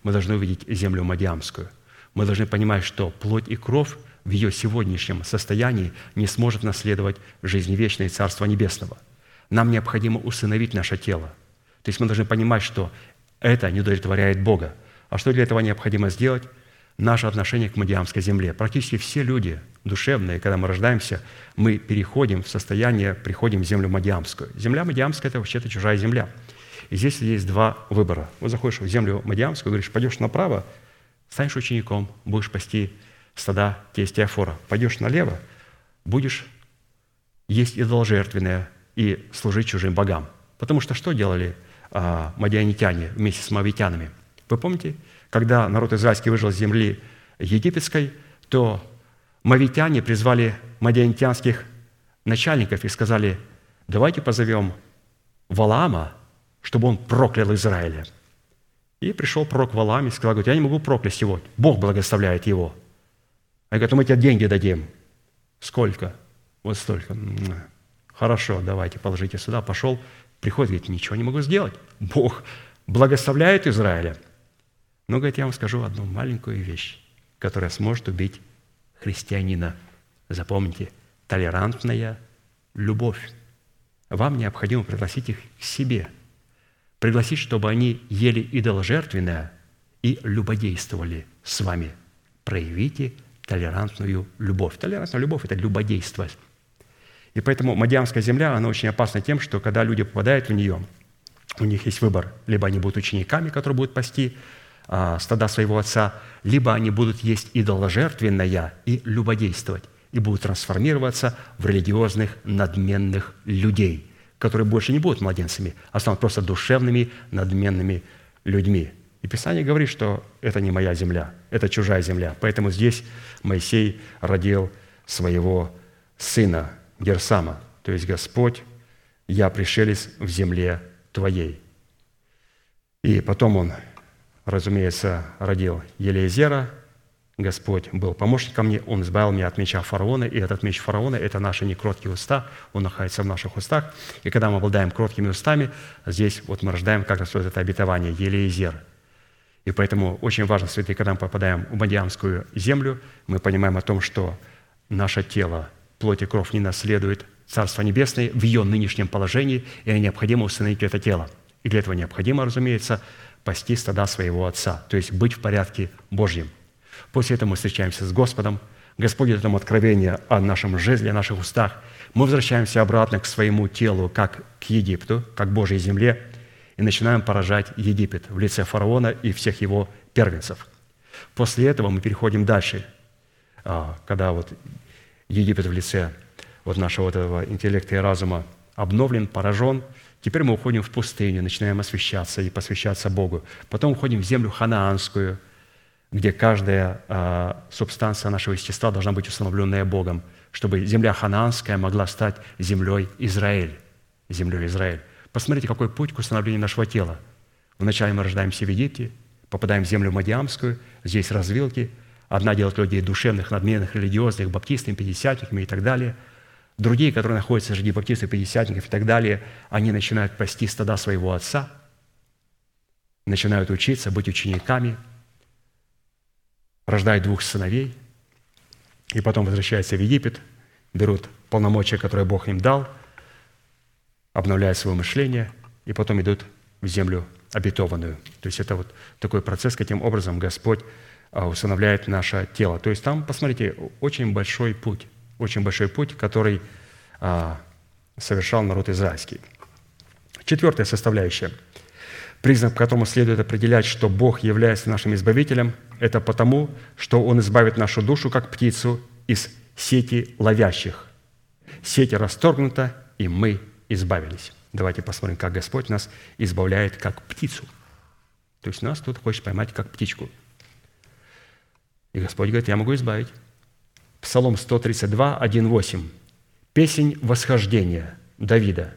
Мы должны увидеть землю Мадиамскую. Мы должны понимать, что плоть и кровь в ее сегодняшнем состоянии не сможет наследовать жизнь вечной Царства Небесного. Нам необходимо усыновить наше тело. То есть мы должны понимать, что это не удовлетворяет Бога. А что для этого необходимо сделать? Наше отношение к Мадиамской земле. Практически все люди душевные, когда мы рождаемся, мы переходим в состояние, приходим в землю Мадиамскую. Земля Мадиамская – это вообще-то чужая земля. И здесь есть два выбора. Вот заходишь в землю Мадиамскую, говоришь, пойдешь направо, станешь учеником, будешь пасти стада тестя Афора. Пойдешь налево, будешь есть идоложертвенное и служить чужим богам. Потому что что делали а, мадианитяне вместе с мавитянами – вы помните, когда народ израильский выжил с земли египетской, то мавитяне призвали мадиантянских начальников и сказали, давайте позовем Валаама, чтобы он проклял Израиля. И пришел пророк Валаам и сказал, говорит, я не могу проклясть его, Бог благословляет его. А говорят, мы тебе деньги дадим. Сколько? Вот столько. Хорошо, давайте, положите сюда. Пошел, приходит, говорит, ничего не могу сделать. Бог благословляет Израиля – но, говорит, я вам скажу одну маленькую вещь, которая сможет убить христианина. Запомните, толерантная любовь. Вам необходимо пригласить их к себе. Пригласить, чтобы они ели идоложертвенное и любодействовали с вами. Проявите толерантную любовь. Толерантная любовь – это любодейство. И поэтому Мадиамская земля, она очень опасна тем, что когда люди попадают в нее, у них есть выбор. Либо они будут учениками, которые будут пасти, стада своего отца, либо они будут есть идоложертвенное и любодействовать, и будут трансформироваться в религиозных надменных людей, которые больше не будут младенцами, а станут просто душевными надменными людьми. И Писание говорит, что это не моя земля, это чужая земля. Поэтому здесь Моисей родил своего сына Герсама, то есть Господь, я пришелец в земле твоей. И потом он разумеется, родил Елеезера, Господь был помощником мне, Он избавил меня от меча фараона, и этот меч фараона – это наши некроткие уста, он находится в наших устах. И когда мы обладаем кроткими устами, здесь вот мы рождаем как раз вот это обетование Елеезер. И поэтому очень важно, святые, когда мы попадаем в Мадиамскую землю, мы понимаем о том, что наше тело, плоть и кровь не наследует Царство Небесное в ее нынешнем положении, и необходимо установить это тело. И для этого необходимо, разумеется, пасти стада своего отца, то есть быть в порядке Божьем. После этого мы встречаемся с Господом. Господь дает нам откровение о нашем жезле, о наших устах. Мы возвращаемся обратно к своему телу, как к Египту, как Божьей земле, и начинаем поражать Египет в лице фараона и всех его первенцев. После этого мы переходим дальше, а, когда вот Египет в лице вот нашего вот этого интеллекта и разума обновлен, поражен, теперь мы уходим в пустыню, начинаем освещаться и посвящаться Богу. Потом уходим в землю ханаанскую, где каждая а, субстанция нашего естества должна быть установленная Богом, чтобы земля ханаанская могла стать землей Израиль. Землей Израиль. Посмотрите, какой путь к установлению нашего тела. Вначале мы рождаемся в Египте, попадаем в землю Мадиамскую, здесь развилки. Одна делает людей душевных, надменных, религиозных, баптистами, пятидесятниками и так далее. Другие, которые находятся среди баптистов, пятидесятников и так далее, они начинают пасти стада своего отца, начинают учиться, быть учениками, рождают двух сыновей, и потом возвращаются в Египет, берут полномочия, которые Бог им дал, обновляют свое мышление, и потом идут в землю обетованную. То есть это вот такой процесс, каким образом Господь а, усыновляет наше тело. То есть там, посмотрите, очень большой путь, очень большой путь, который а, совершал народ израильский. Четвертая составляющая, признак, по которому следует определять, что Бог является нашим избавителем, это потому, что Он избавит нашу душу, как птицу, из сети ловящих. Сеть расторгнута, и мы избавились. Давайте посмотрим, как Господь нас избавляет как птицу. То есть нас тут хочет поймать как птичку. И Господь говорит, я могу избавить. Псалом 132, 1, 8. Песень восхождения Давида.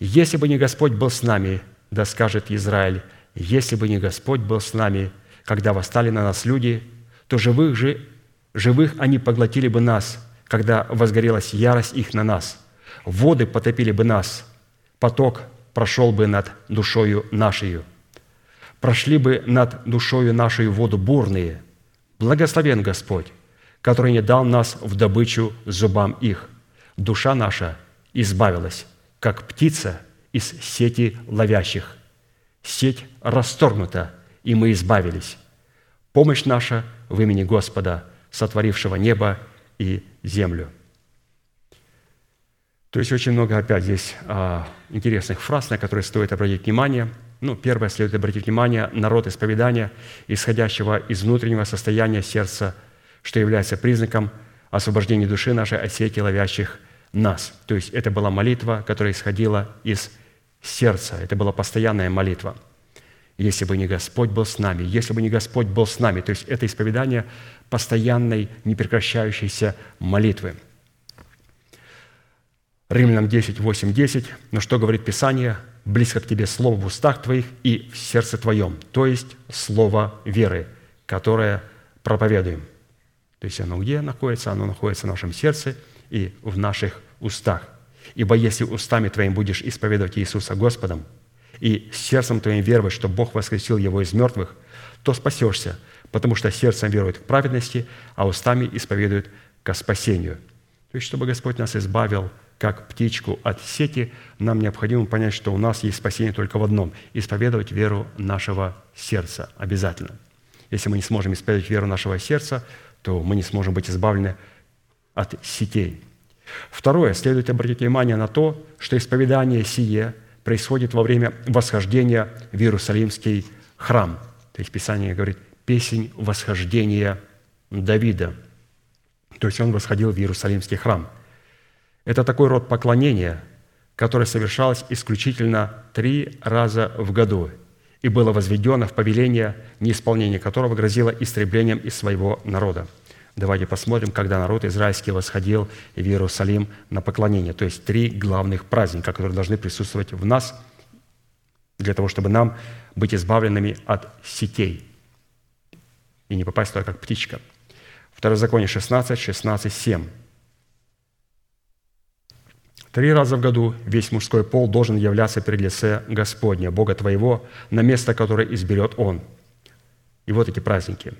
«Если бы не Господь был с нами, да скажет Израиль, если бы не Господь был с нами, когда восстали на нас люди, то живых же, живых они поглотили бы нас, когда возгорелась ярость их на нас. Воды потопили бы нас, поток прошел бы над душою нашей. Прошли бы над душою нашей воду бурные. Благословен Господь, который не дал нас в добычу зубам их. Душа наша избавилась, как птица из сети ловящих. Сеть расторгнута, и мы избавились. Помощь наша в имени Господа, сотворившего небо и землю. То есть очень много опять здесь а, интересных фраз, на которые стоит обратить внимание. Ну, первое, следует обратить внимание на род исповедания, исходящего из внутреннего состояния сердца, что является признаком освобождения души нашей от сети ловящих нас. То есть это была молитва, которая исходила из сердца. Это была постоянная молитва. Если бы не Господь был с нами, если бы не Господь был с нами. То есть это исповедание постоянной, непрекращающейся молитвы – Римлянам 10, 8, 10. Но что говорит Писание? «Близко к тебе слово в устах твоих и в сердце твоем». То есть слово веры, которое проповедуем. То есть оно где находится? Оно находится в нашем сердце и в наших устах. Ибо если устами твоим будешь исповедовать Иисуса Господом и сердцем твоим веровать, что Бог воскресил Его из мертвых, то спасешься, потому что сердцем верует к праведности, а устами исповедует к спасению. То есть, чтобы Господь нас избавил – как птичку от сети, нам необходимо понять, что у нас есть спасение только в одном – исповедовать веру нашего сердца обязательно. Если мы не сможем исповедовать веру нашего сердца, то мы не сможем быть избавлены от сетей. Второе, следует обратить внимание на то, что исповедание сие происходит во время восхождения в Иерусалимский храм. То есть Писание говорит «песень восхождения Давида». То есть он восходил в Иерусалимский храм – это такой род поклонения, которое совершалось исключительно три раза в году и было возведено в повеление, неисполнение которого грозило истреблением из своего народа. Давайте посмотрим, когда народ израильский восходил в Иерусалим на поклонение. То есть три главных праздника, которые должны присутствовать в нас для того, чтобы нам быть избавленными от сетей и не попасть туда, как птичка. Второзаконие 16, 16, 7. Три раза в году весь мужской пол должен являться перед лице Господня, Бога твоего, на место, которое изберет Он. И вот эти праздники.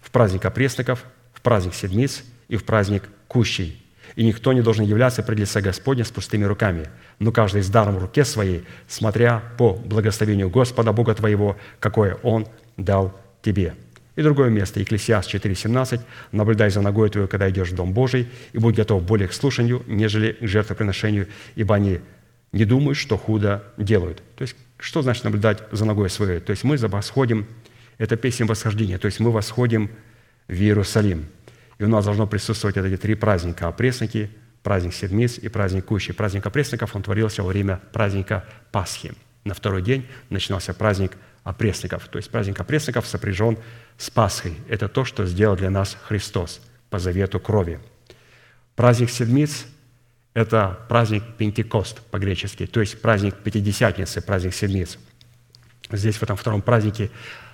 В праздник опресноков, праздник седмиц и в праздник кущей. И никто не должен являться пред лице Господня с пустыми руками, но каждый с даром в руке своей, смотря по благословению Господа, Бога твоего, какое Он дал тебе. И другое место, Екклесиаст 4,17, «Наблюдай за ногой твою, когда идешь в Дом Божий, и будь готов более к слушанию, нежели к жертвоприношению, ибо они не думают, что худо делают». То есть, что значит наблюдать за ногой своей? То есть, мы восходим, это песня восхождения, то есть, мы восходим в Иерусалим. И у нас должно присутствовать эти три праздника – опресники, праздник Седмиц и праздник Кущи. Праздник опресноков, он творился во время праздника Пасхи. На второй день начинался праздник опресноков. То есть праздник опресноков сопряжен с Пасхой. Это то, что сделал для нас Христос по завету крови. Праздник Седмиц – это праздник Пентекост по-гречески, то есть праздник Пятидесятницы, праздник Седмиц. Здесь, в этом втором празднике,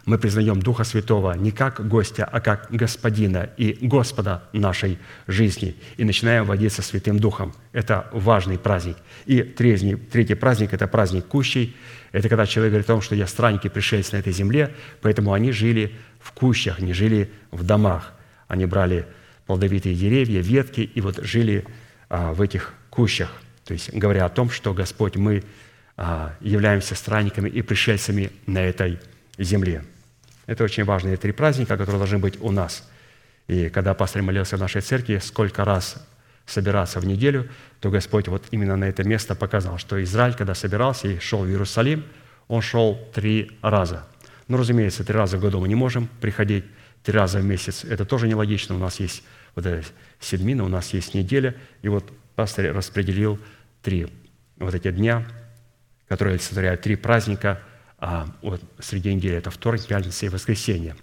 мы признаем Духа Святого не как гостя, а как Господина и Господа нашей жизни и начинаем водиться Святым Духом. Это важный праздник. И третий, третий праздник – это праздник Кущей. Это когда человек говорит о том, что я странник и пришелец на этой земле, поэтому они жили в кущах, не жили в домах. Они брали плодовитые деревья, ветки и вот жили а, в этих кущах. То есть говоря о том, что Господь, мы а, являемся странниками и пришельцами на этой земле. Это очень важные три праздника, которые должны быть у нас. И когда пастор молился в нашей церкви, сколько раз собираться в неделю, то Господь вот именно на это место показал, что Израиль, когда собирался и шел в Иерусалим, он шел три раза. Ну, разумеется, три раза в году мы не можем приходить, три раза в месяц. Это тоже нелогично. У нас есть вот эта седмина, у нас есть неделя. И вот пастор распределил три вот эти дня, которые олицетворяют три праздника – а вот среди недели это вторник, пятница и воскресенье.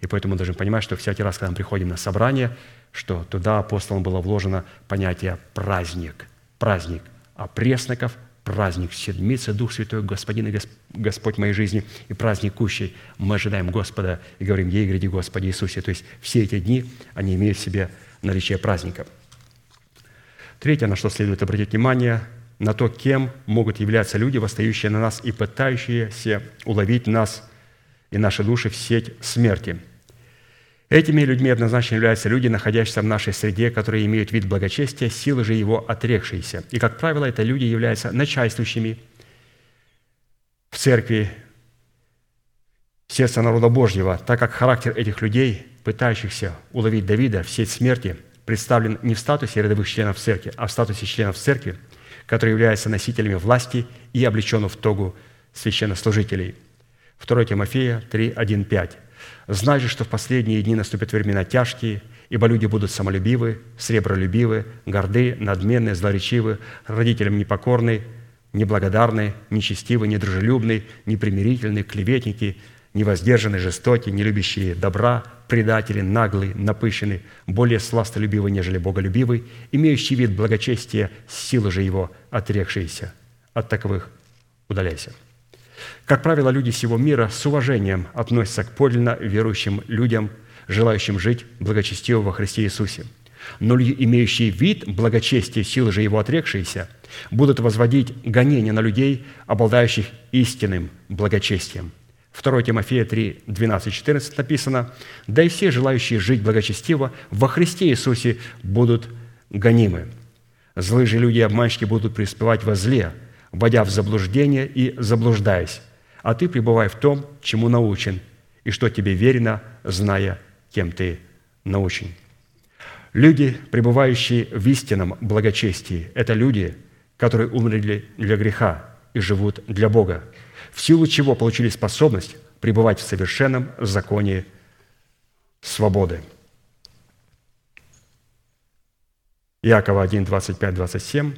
И поэтому мы должны понимать, что всякий раз, когда мы приходим на собрание, что туда апостолам было вложено понятие «праздник». Праздник опресноков, праздник Седмицы, Дух Святой, Господин и Господь моей жизни, и праздник Кущей. Мы ожидаем Господа и говорим «Ей гряди Господи Иисусе». То есть все эти дни, они имеют в себе наличие праздника. Третье, на что следует обратить внимание – на то, кем могут являться люди, восстающие на нас и пытающиеся уловить нас и наши души в сеть смерти. Этими людьми однозначно являются люди, находящиеся в нашей среде, которые имеют вид благочестия, силы же его отрекшиеся. И, как правило, это люди являются начальствующими в церкви сердца народа Божьего, так как характер этих людей, пытающихся уловить Давида в сеть смерти, представлен не в статусе рядовых членов церкви, а в статусе членов церкви – которые являются носителями власти и облечены в тогу священнослужителей. 2 Тимофея 3, 1, 5. «Знай же, что в последние дни наступят времена тяжкие, ибо люди будут самолюбивы, сребролюбивы, горды, надменны, злоречивы, родителям непокорны, неблагодарны, нечестивы, недружелюбны, непримирительны, клеветники, невоздержанные, жестокие, не любящие добра, предатели, наглый, напыщенный, более сластолюбивый, нежели боголюбивый, имеющий вид благочестия, силы же его отрекшиеся. От таковых удаляйся. Как правило, люди всего мира с уважением относятся к подлинно верующим людям, желающим жить благочестиво во Христе Иисусе. Но люди, имеющие вид благочестия, силы же его отрекшиеся, будут возводить гонения на людей, обладающих истинным благочестием – 2 Тимофея 3, 12, 14 написано, «Да и все желающие жить благочестиво во Христе Иисусе будут гонимы. Злые же люди и обманщики будут преуспевать во зле, вводя в заблуждение и заблуждаясь. А ты пребывай в том, чему научен, и что тебе верено, зная, кем ты научен». Люди, пребывающие в истинном благочестии, это люди, которые умерли для греха и живут для Бога – в силу чего получили способность пребывать в совершенном законе свободы. Иакова 1, 25, 27.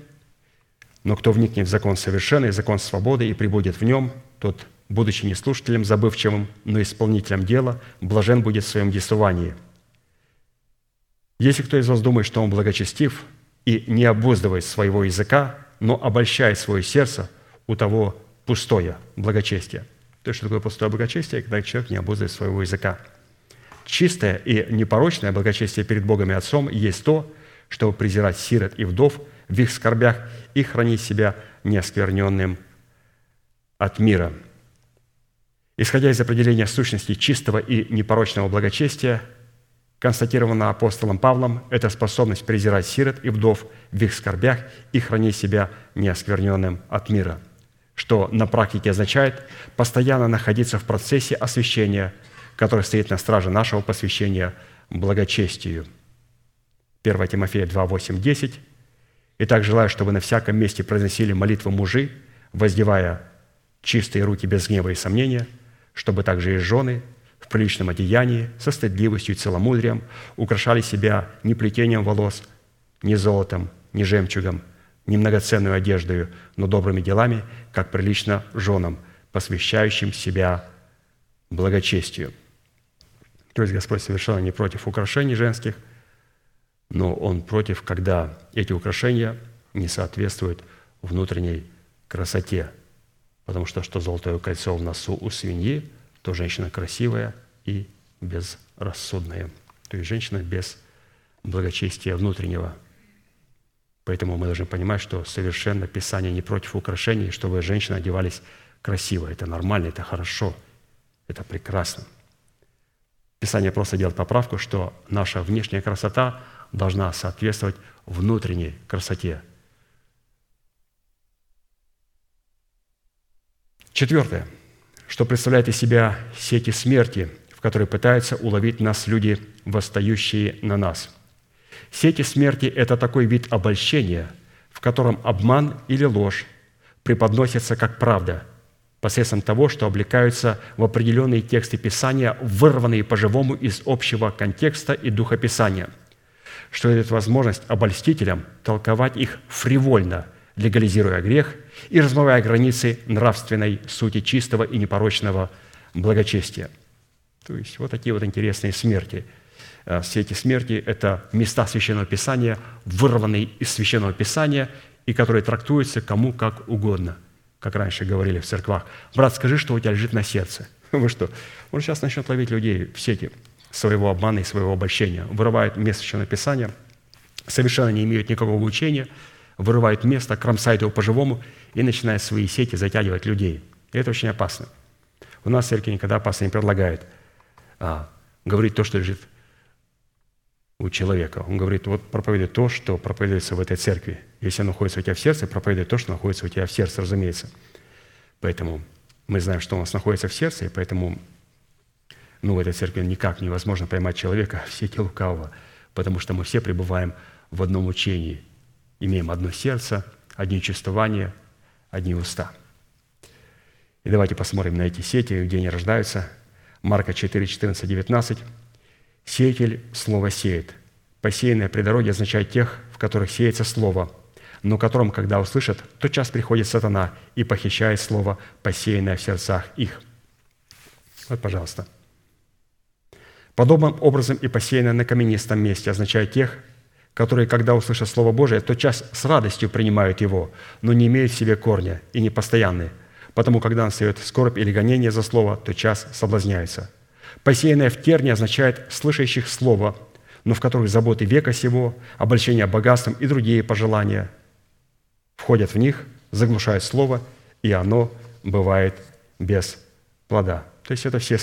«Но кто вникнет в закон совершенный, закон свободы, и прибудет в нем, тот, будучи не слушателем забывчивым, но исполнителем дела, блажен будет в своем действовании. Если кто из вас думает, что он благочестив и не обуздывает своего языка, но обольщает свое сердце, у того пустое благочестие. То есть, что такое пустое благочестие? Когда человек не обуздывает своего языка. Чистое и непорочное благочестие перед Богом и Отцом есть то, чтобы презирать сирот и вдов в их скорбях и хранить себя неоскверненным от мира. Исходя из определения сущности чистого и непорочного благочестия, констатировано апостолом Павлом, это способность презирать сирот и вдов в их скорбях и хранить себя неоскверненным от мира – что на практике означает постоянно находиться в процессе освящения, который стоит на страже нашего посвящения благочестию. 1 Тимофея 2, 8, 10. «Итак, желаю, чтобы на всяком месте произносили молитвы мужи, воздевая чистые руки без гнева и сомнения, чтобы также и жены в приличном одеянии, со стыдливостью и целомудрием украшали себя не плетением волос, не золотом, не жемчугом, не многоценную одеждою, но добрыми делами, как прилично женам, посвящающим себя благочестию». То есть Господь совершенно не против украшений женских, но Он против, когда эти украшения не соответствуют внутренней красоте. Потому что что золотое кольцо в носу у свиньи, то женщина красивая и безрассудная. То есть женщина без благочестия внутреннего. Поэтому мы должны понимать, что совершенно Писание не против украшений, чтобы женщины одевались красиво. Это нормально, это хорошо, это прекрасно. Писание просто делает поправку, что наша внешняя красота должна соответствовать внутренней красоте. Четвертое. Что представляет из себя сети смерти, в которые пытаются уловить нас люди, восстающие на нас. Сети смерти – это такой вид обольщения, в котором обман или ложь преподносятся как правда – посредством того, что облекаются в определенные тексты Писания, вырванные по-живому из общего контекста и духа Писания, что дает возможность обольстителям толковать их фривольно, легализируя грех и размывая границы нравственной сути чистого и непорочного благочестия. То есть вот такие вот интересные смерти. А, все эти смерти – это места Священного Писания, вырванные из Священного Писания, и которые трактуются кому как угодно – как раньше говорили в церквах, брат, скажи, что у тебя лежит на сердце. Вы что? Он сейчас начнет ловить людей в сети своего обмана и своего обольщения. Вырывает место Священного Писания, совершенно не имеют никакого учения, вырывает место, кромсает его по-живому и начинает свои сети затягивать людей. И это очень опасно. У нас церкви никогда опасно не предлагает а, говорить то, что лежит у человека. Он говорит, вот проповедуй то, что проповедуется в этой церкви. Если оно находится у тебя в сердце, проповедуй то, что находится у тебя в сердце, разумеется. Поэтому мы знаем, что у нас находится в сердце, и поэтому ну, в этой церкви никак невозможно поймать человека в сети лукавого, потому что мы все пребываем в одном учении, имеем одно сердце, одни чувствования, одни уста. И давайте посмотрим на эти сети, где они рождаются. Марка 4, 14, 19. Сеятель слово сеет. Посеянное при дороге означает тех, в которых сеется слово, но которым, когда услышат, тот час приходит сатана и похищает слово, посеянное в сердцах их. Вот, пожалуйста. Подобным образом и посеянное на каменистом месте означает тех, которые, когда услышат Слово Божие, тот час с радостью принимают его, но не имеют в себе корня и не постоянны. Потому, когда настает скорбь или гонение за Слово, тот час соблазняются – Посеянное в терне означает слышащих слово, но в которых заботы века сего, обольщение богатством и другие пожелания входят в них, заглушают слово, и оно бывает без плода. То есть это все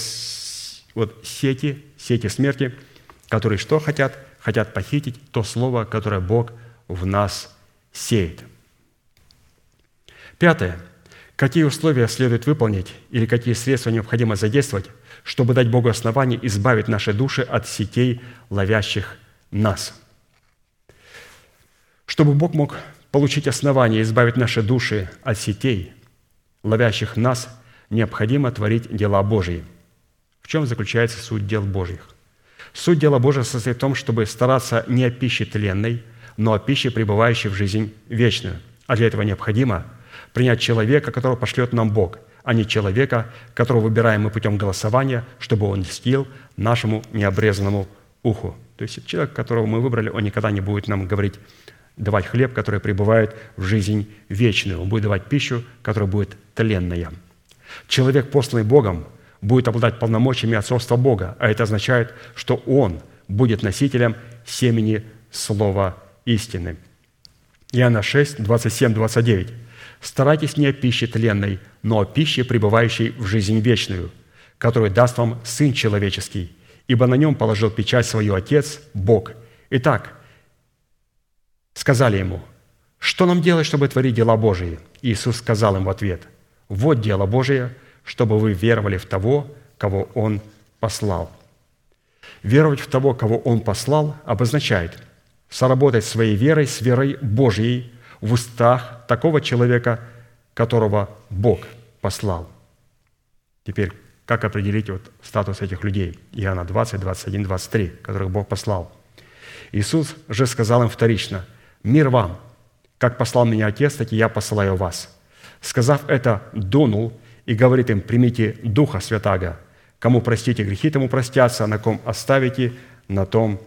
вот сети, сети смерти, которые что хотят? Хотят похитить то слово, которое Бог в нас сеет. Пятое. Какие условия следует выполнить или какие средства необходимо задействовать, чтобы дать Богу основание избавить наши души от сетей, ловящих нас. Чтобы Бог мог получить основание избавить наши души от сетей, ловящих нас, необходимо творить дела Божьи. В чем заключается суть дел Божьих? Суть дела Божьего состоит в том, чтобы стараться не о пище тленной, но о пище, пребывающей в жизнь вечную. А для этого необходимо принять человека, которого пошлет нам Бог – а не человека, которого выбираем мы путем голосования, чтобы он льстил нашему необрезанному уху. То есть человек, которого мы выбрали, он никогда не будет нам говорить, давать хлеб, который пребывает в жизнь вечную. Он будет давать пищу, которая будет тленная. Человек, посланный Богом, будет обладать полномочиями отцовства Бога, а это означает, что он будет носителем семени Слова истины. Иоанна 6, 27, 29. Старайтесь не о пище тленной, но о пище, пребывающей в жизнь вечную, которую даст вам Сын Человеческий, ибо на нем положил печать свою Отец, Бог. Итак, сказали ему, что нам делать, чтобы творить дела Божии? Иисус сказал им в ответ, вот дело Божие, чтобы вы веровали в того, кого Он послал. Веровать в того, кого Он послал, обозначает соработать своей верой с верой Божьей в устах такого человека, которого Бог послал. Теперь, как определить вот статус этих людей? Иоанна 20, 21, 23, которых Бог послал. Иисус же сказал им вторично, «Мир вам! Как послал меня Отец, так и я посылаю вас». Сказав это, дунул и говорит им, «Примите Духа Святаго, Кому простите грехи, тому простятся, на ком оставите, на том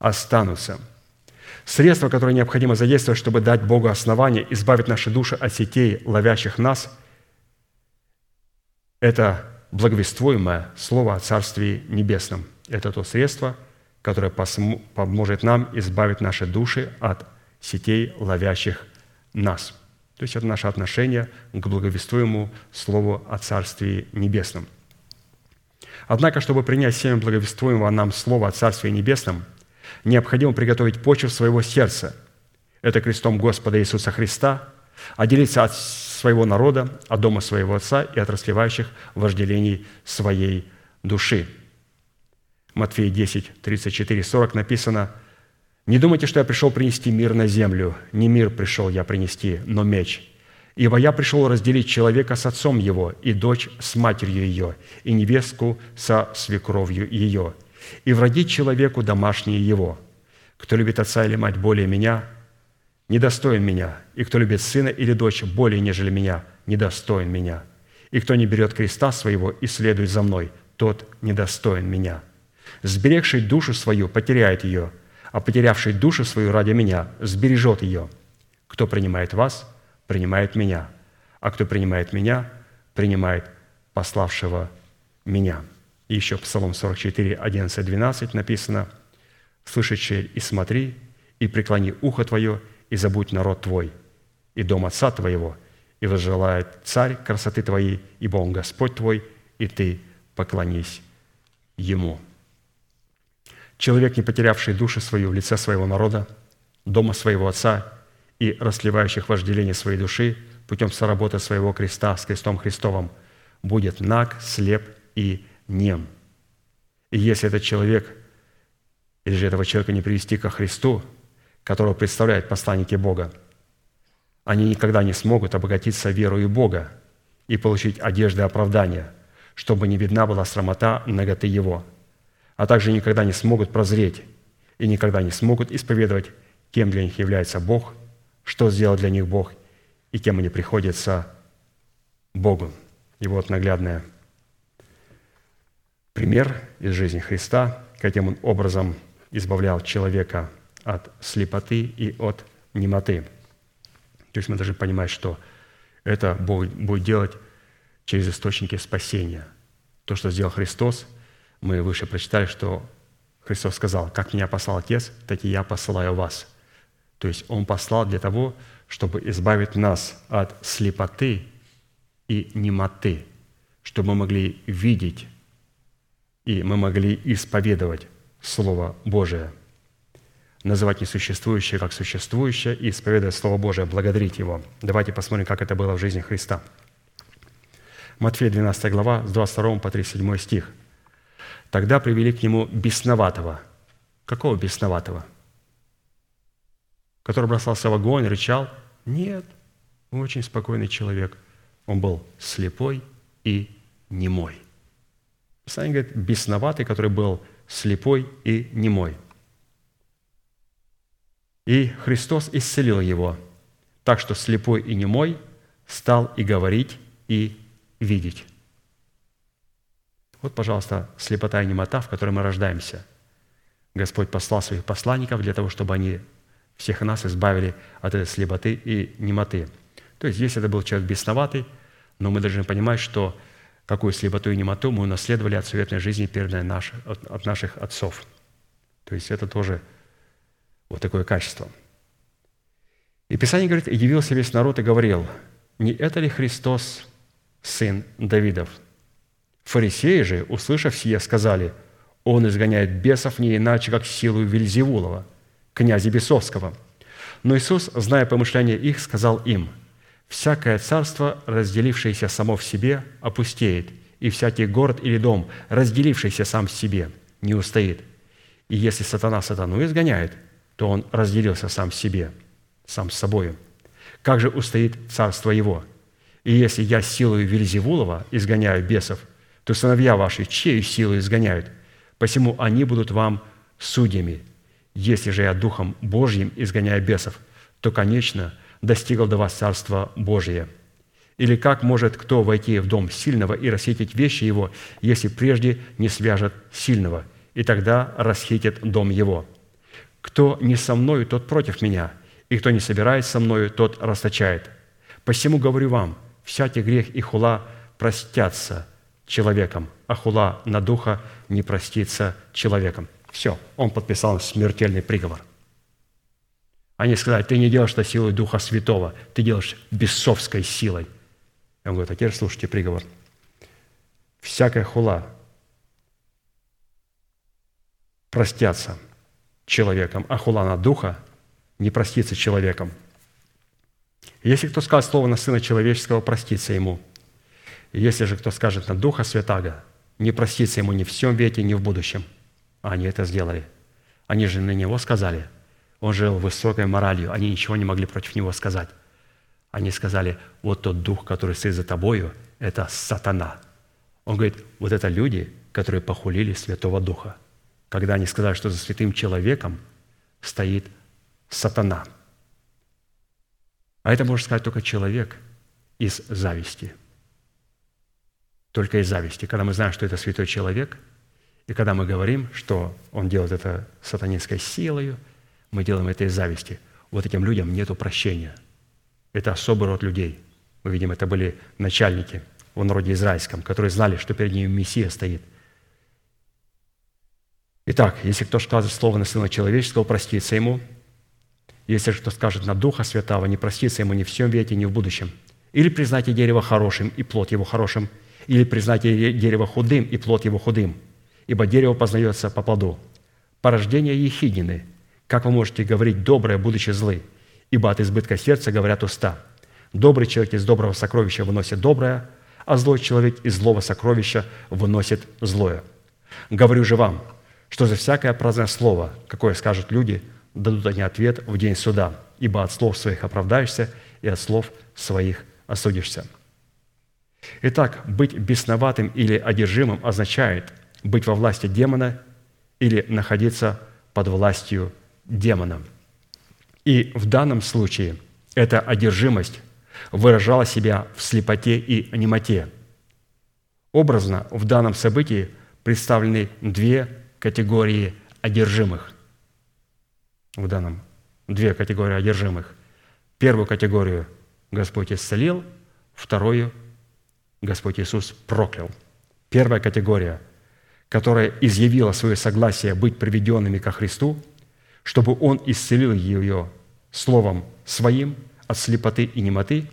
останутся. Средство, которое необходимо задействовать, чтобы дать Богу основание, избавить наши души от сетей, ловящих нас, это благовествуемое Слово о Царстве Небесном. Это то средство, которое поможет нам избавить наши души от сетей, ловящих нас. То есть это наше отношение к благовествуемому Слову о Царстве Небесном – Однако, чтобы принять семя благовествуемого нам слова о Царстве Небесном, необходимо приготовить почву своего сердца. Это крестом Господа Иисуса Христа, отделиться от своего народа, от дома своего Отца и от расливающих вожделений своей души. Матфея 10, 34, 40 написано, «Не думайте, что я пришел принести мир на землю. Не мир пришел я принести, но меч. Ибо я пришел разделить человека с отцом его, и дочь с матерью ее, и невестку со свекровью ее, и вродить человеку домашние его. Кто любит отца или мать более меня, недостоин меня, и кто любит сына или дочь более, нежели меня, недостоин меня. И кто не берет креста своего и следует за мной, тот недостоин меня. Сберегший душу свою потеряет ее, а потерявший душу свою ради меня сбережет ее. Кто принимает вас – принимает меня, а кто принимает меня, принимает пославшего меня». И еще Псалом 44, 11, 12 написано, «Слышащий и смотри, и преклони ухо твое, и забудь народ твой, и дом отца твоего, и возжелает царь красоты твоей, ибо он Господь твой, и ты поклонись ему». Человек, не потерявший душу свою в лице своего народа, дома своего отца и расливающих вожделение своей души путем соработы своего креста с крестом Христовым, будет наг, слеп и нем. И если этот человек, или же этого человека не привести ко Христу, которого представляют посланники Бога, они никогда не смогут обогатиться верою Бога и получить одежды оправдания, чтобы не видна была срамота ноготы Его, а также никогда не смогут прозреть и никогда не смогут исповедовать, кем для них является Бог что сделал для них Бог и кем они приходятся Богу. И вот наглядный пример из жизни Христа, каким он образом избавлял человека от слепоты и от немоты. То есть мы должны понимать, что это Бог будет делать через источники спасения. То, что сделал Христос, мы выше прочитали, что Христос сказал, «Как меня послал Отец, так и я посылаю вас». То есть Он послал для того, чтобы избавить нас от слепоты и немоты, чтобы мы могли видеть и мы могли исповедовать Слово Божие, называть несуществующее как существующее и исповедовать Слово Божие, благодарить Его. Давайте посмотрим, как это было в жизни Христа. Матфея 12 глава, с 22 по 37 стих. «Тогда привели к Нему бесноватого». Какого бесноватого? который бросался в огонь, рычал. Нет, очень спокойный человек. Он был слепой и немой. Писание говорит, бесноватый, который был слепой и немой. И Христос исцелил его, так что слепой и немой стал и говорить, и видеть. Вот, пожалуйста, слепота и немота, в которой мы рождаемся. Господь послал своих посланников для того, чтобы они всех нас избавили от этой слепоты и немоты. То есть, если это был человек бесноватый, но мы должны понимать, что какую слепоту и немоту мы унаследовали от суетной жизни, переданной наш, от, от наших отцов. То есть, это тоже вот такое качество. И Писание говорит, «И явился весь народ и говорил, не это ли Христос, сын Давидов?» Фарисеи же, услышав сие, сказали, «Он изгоняет бесов не иначе, как силу Вельзевулова» князя Бесовского. Но Иисус, зная помышления их, сказал им, «Всякое царство, разделившееся само в себе, опустеет, и всякий город или дом, разделившийся сам в себе, не устоит. И если сатана сатану изгоняет, то он разделился сам в себе, сам с собою. Как же устоит царство его? И если я силою Вельзевулова изгоняю бесов, то сыновья ваши чьей силой изгоняют? Посему они будут вам судьями. Если же я Духом Божьим изгоняю бесов, то, конечно, достигал до вас Царство Божие. Или как может кто войти в дом сильного и расхитить вещи его, если прежде не свяжет сильного, и тогда расхитит дом его? Кто не со мною, тот против меня, и кто не собирает со мною, тот расточает. Посему говорю вам, всякий грех и хула простятся человеком, а хула на духа не простится человеком. Все, он подписал смертельный приговор. Они сказали, ты не делаешь это силой Духа Святого, ты делаешь бесовской силой. И он говорит, а теперь слушайте приговор. Всякая хула простятся человеком, а хула на Духа не простится человеком. Если кто скажет слово на Сына Человеческого, простится ему. если же кто скажет на Духа Святаго, не простится ему ни в всем веке, ни в будущем. А они это сделали. Они же на него сказали – он жил высокой моралью, они ничего не могли против него сказать. Они сказали, вот тот дух, который стоит за тобою, это сатана. Он говорит, вот это люди, которые похулили Святого Духа. Когда они сказали, что за святым человеком стоит сатана. А это может сказать только человек из зависти. Только из зависти. Когда мы знаем, что это святой человек, и когда мы говорим, что он делает это сатанинской силой – мы делаем это из зависти. Вот этим людям нет прощения. Это особый род людей. Мы видим, это были начальники в народе израильском, которые знали, что перед ними Мессия стоит. Итак, если кто скажет слово на Сына Человеческого, простится ему. Если кто скажет на Духа Святого, не простится ему ни в всем веке, ни в будущем. Или признайте дерево хорошим, и плод его хорошим, или признайте дерево худым, и плод его худым. Ибо дерево познается по плоду. Порождение ехиднины – как вы можете говорить доброе, будучи злы? Ибо от избытка сердца говорят уста. Добрый человек из доброго сокровища выносит доброе, а злой человек из злого сокровища выносит злое. Говорю же вам, что за всякое праздное слово, какое скажут люди, дадут они ответ в день суда, ибо от слов своих оправдаешься и от слов своих осудишься. Итак, быть бесноватым или одержимым означает быть во власти демона или находиться под властью демоном. И в данном случае эта одержимость выражала себя в слепоте и немоте. Образно в данном событии представлены две категории одержимых. В данном две категории одержимых. Первую категорию Господь исцелил, вторую Господь Иисус проклял. Первая категория, которая изъявила свое согласие быть приведенными ко Христу – чтобы Он исцелил ее словом Своим от слепоты и немоты,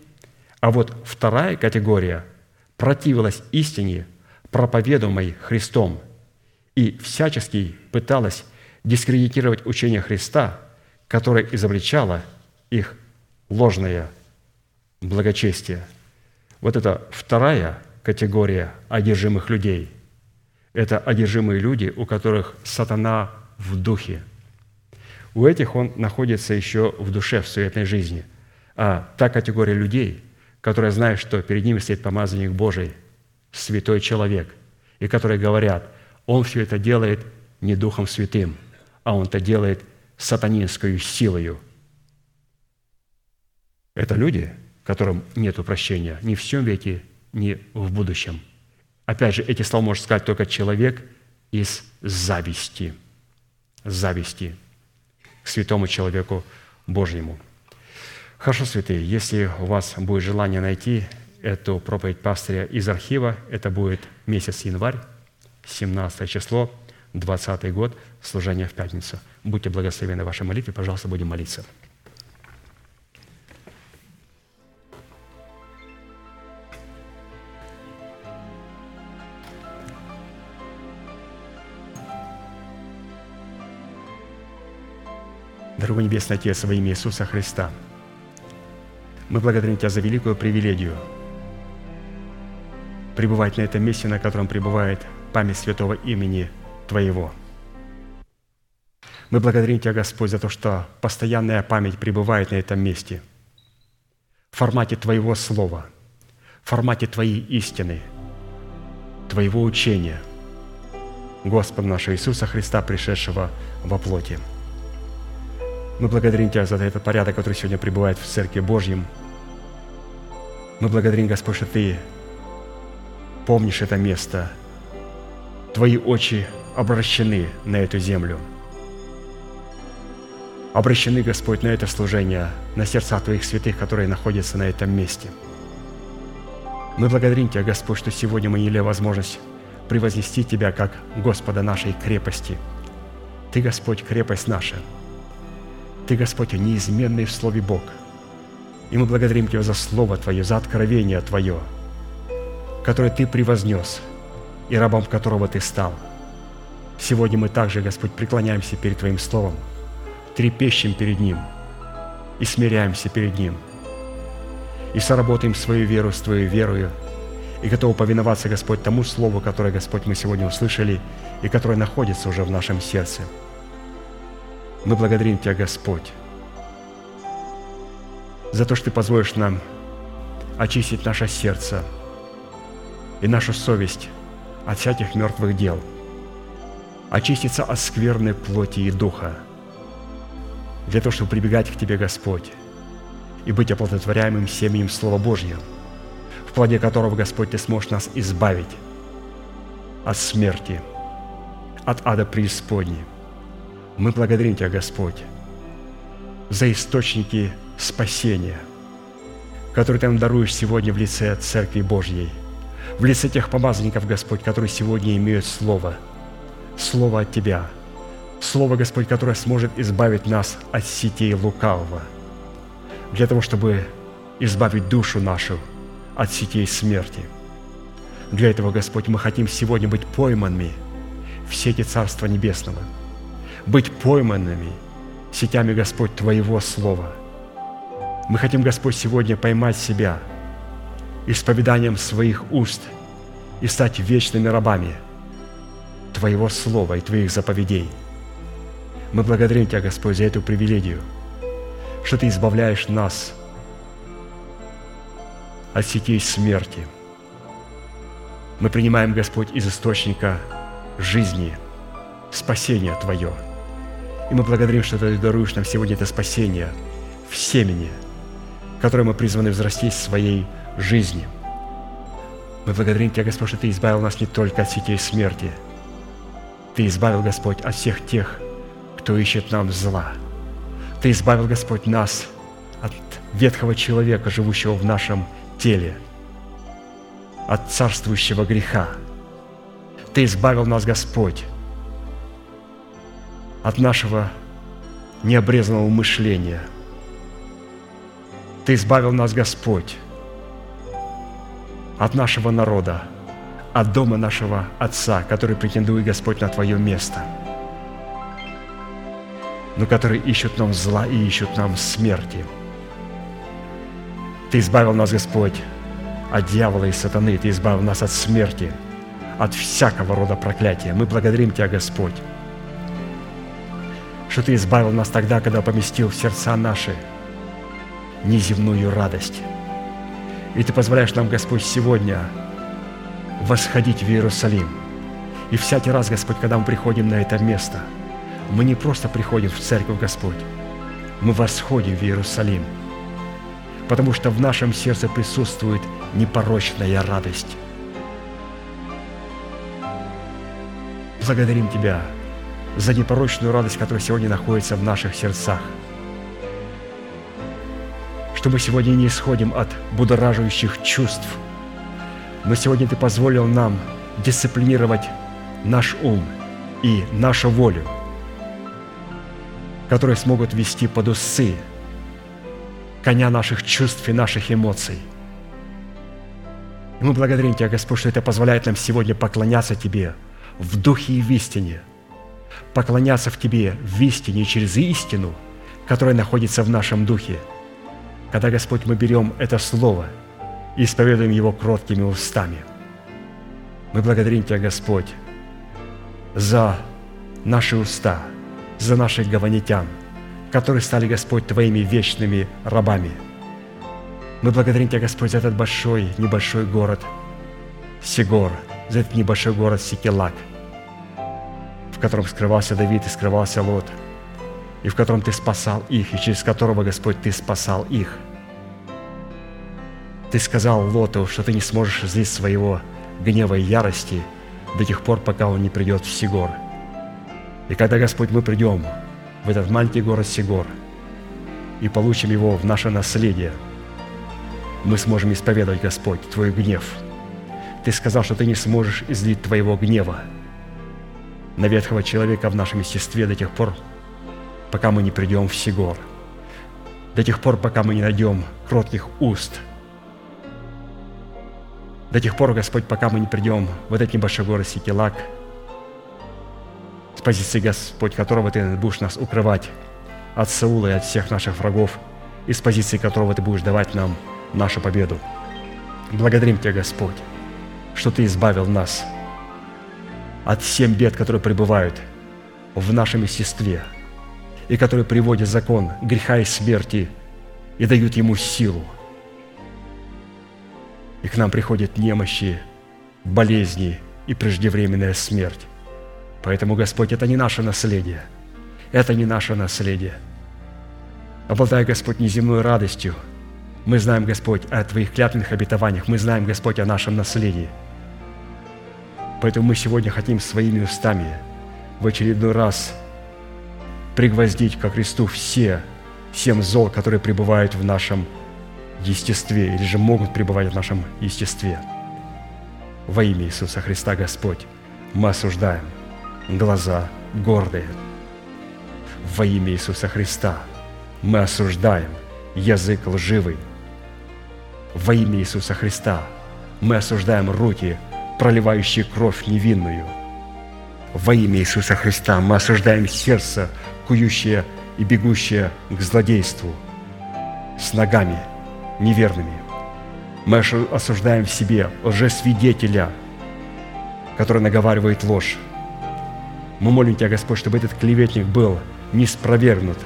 а вот вторая категория противилась истине, проповедуемой Христом, и всячески пыталась дискредитировать учение Христа, которое изобличало их ложное благочестие. Вот это вторая категория одержимых людей. Это одержимые люди, у которых сатана в духе – у этих он находится еще в душе, в суетной жизни. А та категория людей, которая знает, что перед ними стоит помазанник Божий, святой человек, и которые говорят, он все это делает не Духом Святым, а он это делает сатанинской силою. Это люди, которым нет прощения ни в всем веке, ни в будущем. Опять же, эти слова может сказать только человек из зависти. Зависти к святому человеку Божьему. Хорошо, святые, если у вас будет желание найти эту проповедь пастыря из архива, это будет месяц январь, 17 число, 20 год, служение в пятницу. Будьте благословены в вашей молитве, пожалуйста, будем молиться. Дорогой Небесный Отец, во имя Иисуса Христа, мы благодарим Тебя за великую привилегию пребывать на этом месте, на котором пребывает память святого имени Твоего. Мы благодарим Тебя, Господь, за то, что постоянная память пребывает на этом месте в формате Твоего Слова, в формате Твоей истины, Твоего учения, Господа нашего Иисуса Христа, пришедшего во плоти. Мы благодарим Тебя за этот порядок, который сегодня пребывает в Церкви Божьем. Мы благодарим, Господь, что Ты помнишь это место. Твои очи обращены на эту землю. Обращены, Господь, на это служение, на сердца Твоих святых, которые находятся на этом месте. Мы благодарим Тебя, Господь, что сегодня мы имели возможность превознести Тебя как Господа нашей крепости. Ты, Господь, крепость наша. Ты, Господь, неизменный в Слове Бог. И мы благодарим Тебя за Слово Твое, за откровение Твое, которое Ты превознес, и рабом которого Ты стал. Сегодня мы также, Господь, преклоняемся перед Твоим Словом, трепещем перед Ним и смиряемся перед Ним, и соработаем свою веру с Твоей верою, и готовы повиноваться, Господь, тому Слову, которое, Господь, мы сегодня услышали, и которое находится уже в нашем сердце. Мы благодарим Тебя, Господь, за то, что Ты позволишь нам очистить наше сердце и нашу совесть от всяких мертвых дел, очиститься от скверной плоти и духа, для того, чтобы прибегать к Тебе, Господь, и быть оплодотворяемым семенем Слова Божьего – плоде которого, Господь, Ты сможешь нас избавить от смерти, от ада преисподней. Мы благодарим Тебя, Господь, за источники спасения, которые Ты нам даруешь сегодня в лице Церкви Божьей, в лице тех помазанников, Господь, которые сегодня имеют Слово, Слово от Тебя, Слово, Господь, которое сможет избавить нас от сетей лукавого, для того, чтобы избавить душу нашу – от сетей смерти. Для этого, Господь, мы хотим сегодня быть пойманными в сети Царства Небесного, быть пойманными сетями, Господь, Твоего Слова. Мы хотим, Господь, сегодня поймать себя исповеданием своих уст и стать вечными рабами Твоего Слова и Твоих заповедей. Мы благодарим Тебя, Господь, за эту привилегию, что Ты избавляешь нас – от сетей смерти. Мы принимаем, Господь, из источника жизни, спасения Твое. И мы благодарим, что Ты даруешь нам сегодня это спасение в семени, которое мы призваны взрастить в своей жизни. Мы благодарим Тебя, Господь, что Ты избавил нас не только от сетей смерти, Ты избавил, Господь, от всех тех, кто ищет нам зла. Ты избавил, Господь, нас от ветхого человека, живущего в нашем теле от царствующего греха. Ты избавил нас, Господь, от нашего необрезанного мышления. Ты избавил нас, Господь, от нашего народа, от дома нашего Отца, который претендует, Господь, на Твое место, но который ищут нам зла и ищут нам смерти – ты избавил нас, Господь, от дьявола и сатаны. Ты избавил нас от смерти, от всякого рода проклятия. Мы благодарим Тебя, Господь, что Ты избавил нас тогда, когда поместил в сердца наши неземную радость. И Ты позволяешь нам, Господь, сегодня восходить в Иерусалим. И всякий раз, Господь, когда мы приходим на это место, мы не просто приходим в церковь, Господь, мы восходим в Иерусалим – потому что в нашем сердце присутствует непорочная радость. Благодарим Тебя за непорочную радость, которая сегодня находится в наших сердцах. Что мы сегодня не исходим от будоражащих чувств. Но сегодня Ты позволил нам дисциплинировать наш ум и нашу волю, которые смогут вести под усы коня наших чувств и наших эмоций. И мы благодарим Тебя, Господь, что это позволяет нам сегодня поклоняться Тебе в духе и в истине, поклоняться в Тебе в истине через истину, которая находится в нашем духе. Когда, Господь, мы берем это Слово и исповедуем его кроткими устами. Мы благодарим Тебя, Господь, за наши уста, за наших гаванитян, которые стали, Господь, Твоими вечными рабами. Мы благодарим Тебя, Господь, за этот большой, небольшой город Сигор, за этот небольшой город Сикелак, в котором скрывался Давид и скрывался Лот, и в котором Ты спасал их, и через которого, Господь, Ты спасал их. Ты сказал Лоту, что Ты не сможешь злить своего гнева и ярости до тех пор, пока он не придет в Сигор. И когда, Господь, мы придем в этот маленький город Сигор и получим его в наше наследие, мы сможем исповедовать, Господь, Твой гнев. Ты сказал, что Ты не сможешь излить Твоего гнева на ветхого человека в нашем естестве до тех пор, пока мы не придем в Сигор, до тех пор, пока мы не найдем кротких уст – до тех пор, Господь, пока мы не придем в этот небольшой город Сикелак, с позиции, Господь, которого Ты будешь нас укрывать от Саула и от всех наших врагов, и с позиции которого Ты будешь давать нам нашу победу. Благодарим Тебя, Господь, что Ты избавил нас от всем бед, которые пребывают в нашем естестве, и которые приводят закон греха и смерти и дают ему силу – и к нам приходят немощи, болезни и преждевременная смерть. Поэтому, Господь, это не наше наследие. Это не наше наследие. Обладая, Господь, неземной радостью, мы знаем, Господь, о Твоих клятвенных обетованиях, мы знаем, Господь, о нашем наследии. Поэтому мы сегодня хотим своими устами в очередной раз пригвоздить ко кресту все, семь зол, которые пребывают в нашем естестве или же могут пребывать в нашем естестве. Во имя Иисуса Христа, Господь, мы осуждаем глаза гордые. Во имя Иисуса Христа мы осуждаем язык лживый. Во имя Иисуса Христа мы осуждаем руки, проливающие кровь невинную. Во имя Иисуса Христа мы осуждаем сердце, кующее и бегущее к злодейству, с ногами – неверными. Мы осуждаем в себе лжесвидетеля, который наговаривает ложь. Мы молим Тебя, Господь, чтобы этот клеветник был не спровергнут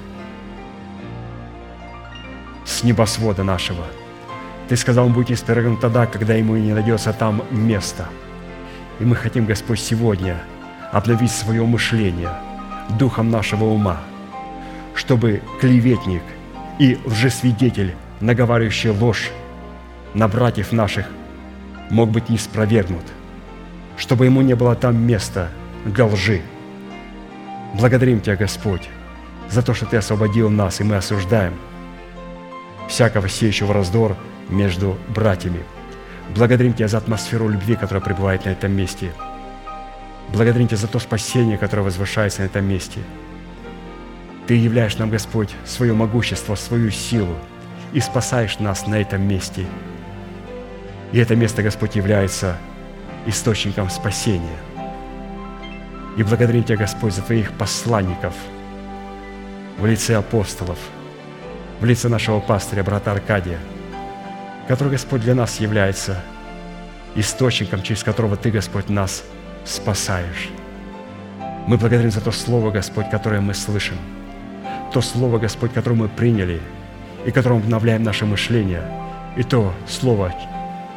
с небосвода нашего. Ты сказал, он будет исправлен тогда, когда ему не найдется там места. И мы хотим, Господь, сегодня обновить свое мышление духом нашего ума, чтобы клеветник и лжесвидетель наговаривающий ложь на братьев наших, мог быть не чтобы ему не было там места для лжи. Благодарим Тебя, Господь, за то, что Ты освободил нас, и мы осуждаем всякого сеющего раздор между братьями. Благодарим Тебя за атмосферу любви, которая пребывает на этом месте. Благодарим Тебя за то спасение, которое возвышается на этом месте. Ты являешь нам, Господь, свое могущество, свою силу – и спасаешь нас на этом месте. И это место, Господь, является источником спасения. И благодарим Тебя, Господь, за Твоих посланников в лице апостолов, в лице нашего пастыря, брата Аркадия, который, Господь, для нас является источником, через которого Ты, Господь, нас спасаешь. Мы благодарим за то Слово, Господь, которое мы слышим, то Слово, Господь, которое мы приняли – и которым обновляем наше мышление, и то слово,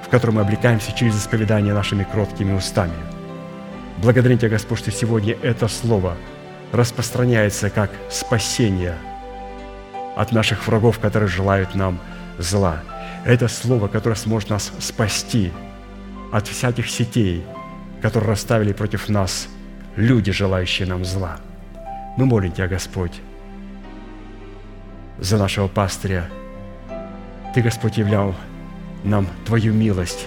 в котором мы облекаемся через исповедание нашими кроткими устами. Благодарим Тебя, Господь, что сегодня это слово распространяется как спасение от наших врагов, которые желают нам зла. Это слово, которое сможет нас спасти от всяких сетей, которые расставили против нас люди, желающие нам зла. Мы молим Тебя, Господь, за нашего пастыря. Ты, Господь, являл нам Твою милость,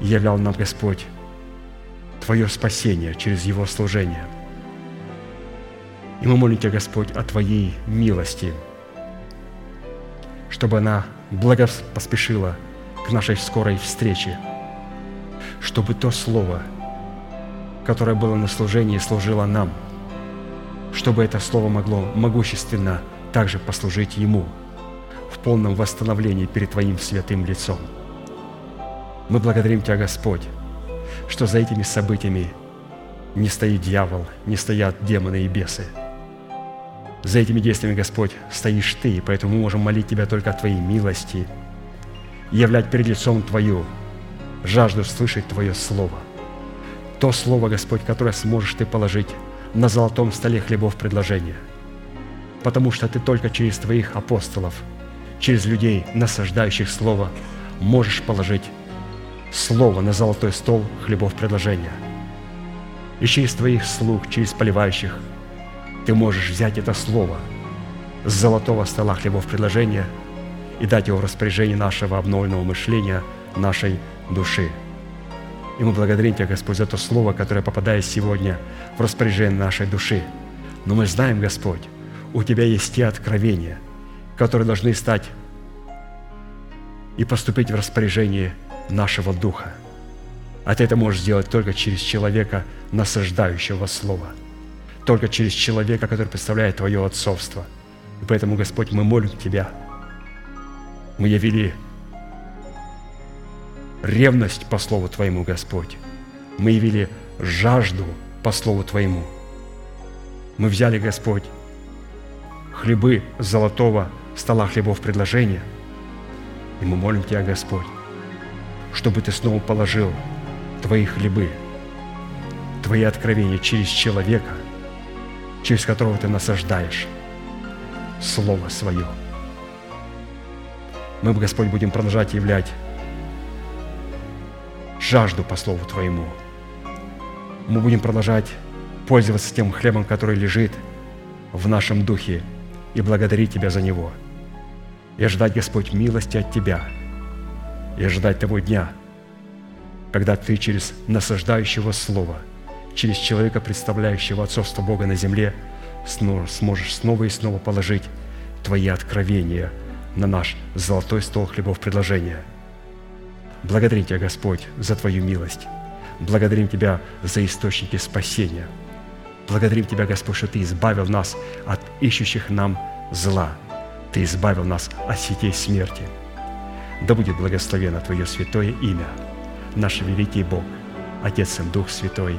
являл нам, Господь, Твое спасение через Его служение. И мы молим Тебя, Господь, о Твоей милости, чтобы она благо поспешила к нашей скорой встрече, чтобы то Слово, которое было на служении, служило нам, чтобы это Слово могло могущественно – также послужить Ему в полном восстановлении перед Твоим святым лицом. Мы благодарим Тебя, Господь, что за этими событиями не стоит дьявол, не стоят демоны и бесы. За этими действиями, Господь, стоишь Ты, поэтому мы можем молить Тебя только о Твоей милости, являть перед лицом Твою жажду слышать Твое Слово. То Слово, Господь, которое сможешь Ты положить на золотом столе хлебов предложения. Потому что Ты только через Твоих апостолов, через людей, насаждающих Слово, можешь положить Слово на золотой стол хлебов предложения. И через Твоих слуг, через поливающих, Ты можешь взять это Слово с золотого стола хлебов предложения и дать его в распоряжение нашего обновленного мышления, нашей души. И мы благодарим Тебя, Господь, за то слово, которое попадает сегодня в распоряжение нашей души. Но мы знаем, Господь, у Тебя есть те откровения, которые должны стать и поступить в распоряжение нашего духа. А ты это можешь сделать только через человека, насаждающего Слово, только через человека, который представляет Твое отцовство. И поэтому, Господь, мы молим Тебя. Мы явили ревность по Слову Твоему, Господь. Мы явили жажду по Слову Твоему. Мы взяли, Господь, хлебы золотого стола хлебов предложения, и мы молим Тебя, Господь, чтобы Ты снова положил Твои хлебы, Твои откровения через человека, через которого Ты насаждаешь Слово Свое. Мы, Господь, будем продолжать являть жажду по Слову Твоему. Мы будем продолжать пользоваться тем хлебом, который лежит в нашем духе, и благодарить Тебя за него. И ожидать, Господь, милости от Тебя. И ожидать того дня, когда Ты через насаждающего Слова, через человека, представляющего отцовство Бога на земле, сможешь снова и снова положить Твои откровения на наш золотой стол хлебов предложения – Благодарим Тебя, Господь, за Твою милость. Благодарим Тебя за источники спасения. Благодарим Тебя, Господь, что Ты избавил нас от ищущих нам зла. Ты избавил нас от сетей смерти. Да будет благословено Твое святое имя, наш великий Бог, Отец и Дух Святой.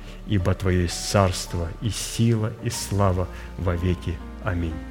ибо Твое есть царство и сила и слава во веки. Аминь.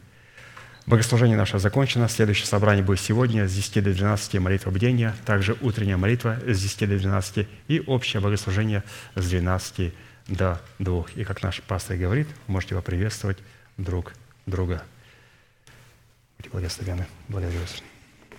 Богослужение наше закончено. Следующее собрание будет сегодня с 10 до 12 молитва бдения, также утренняя молитва с 10 до 12 и общее богослужение с 12 до 2. И как наш пастор говорит, можете поприветствовать друг друга. Будьте благословенны. Благодарю вас.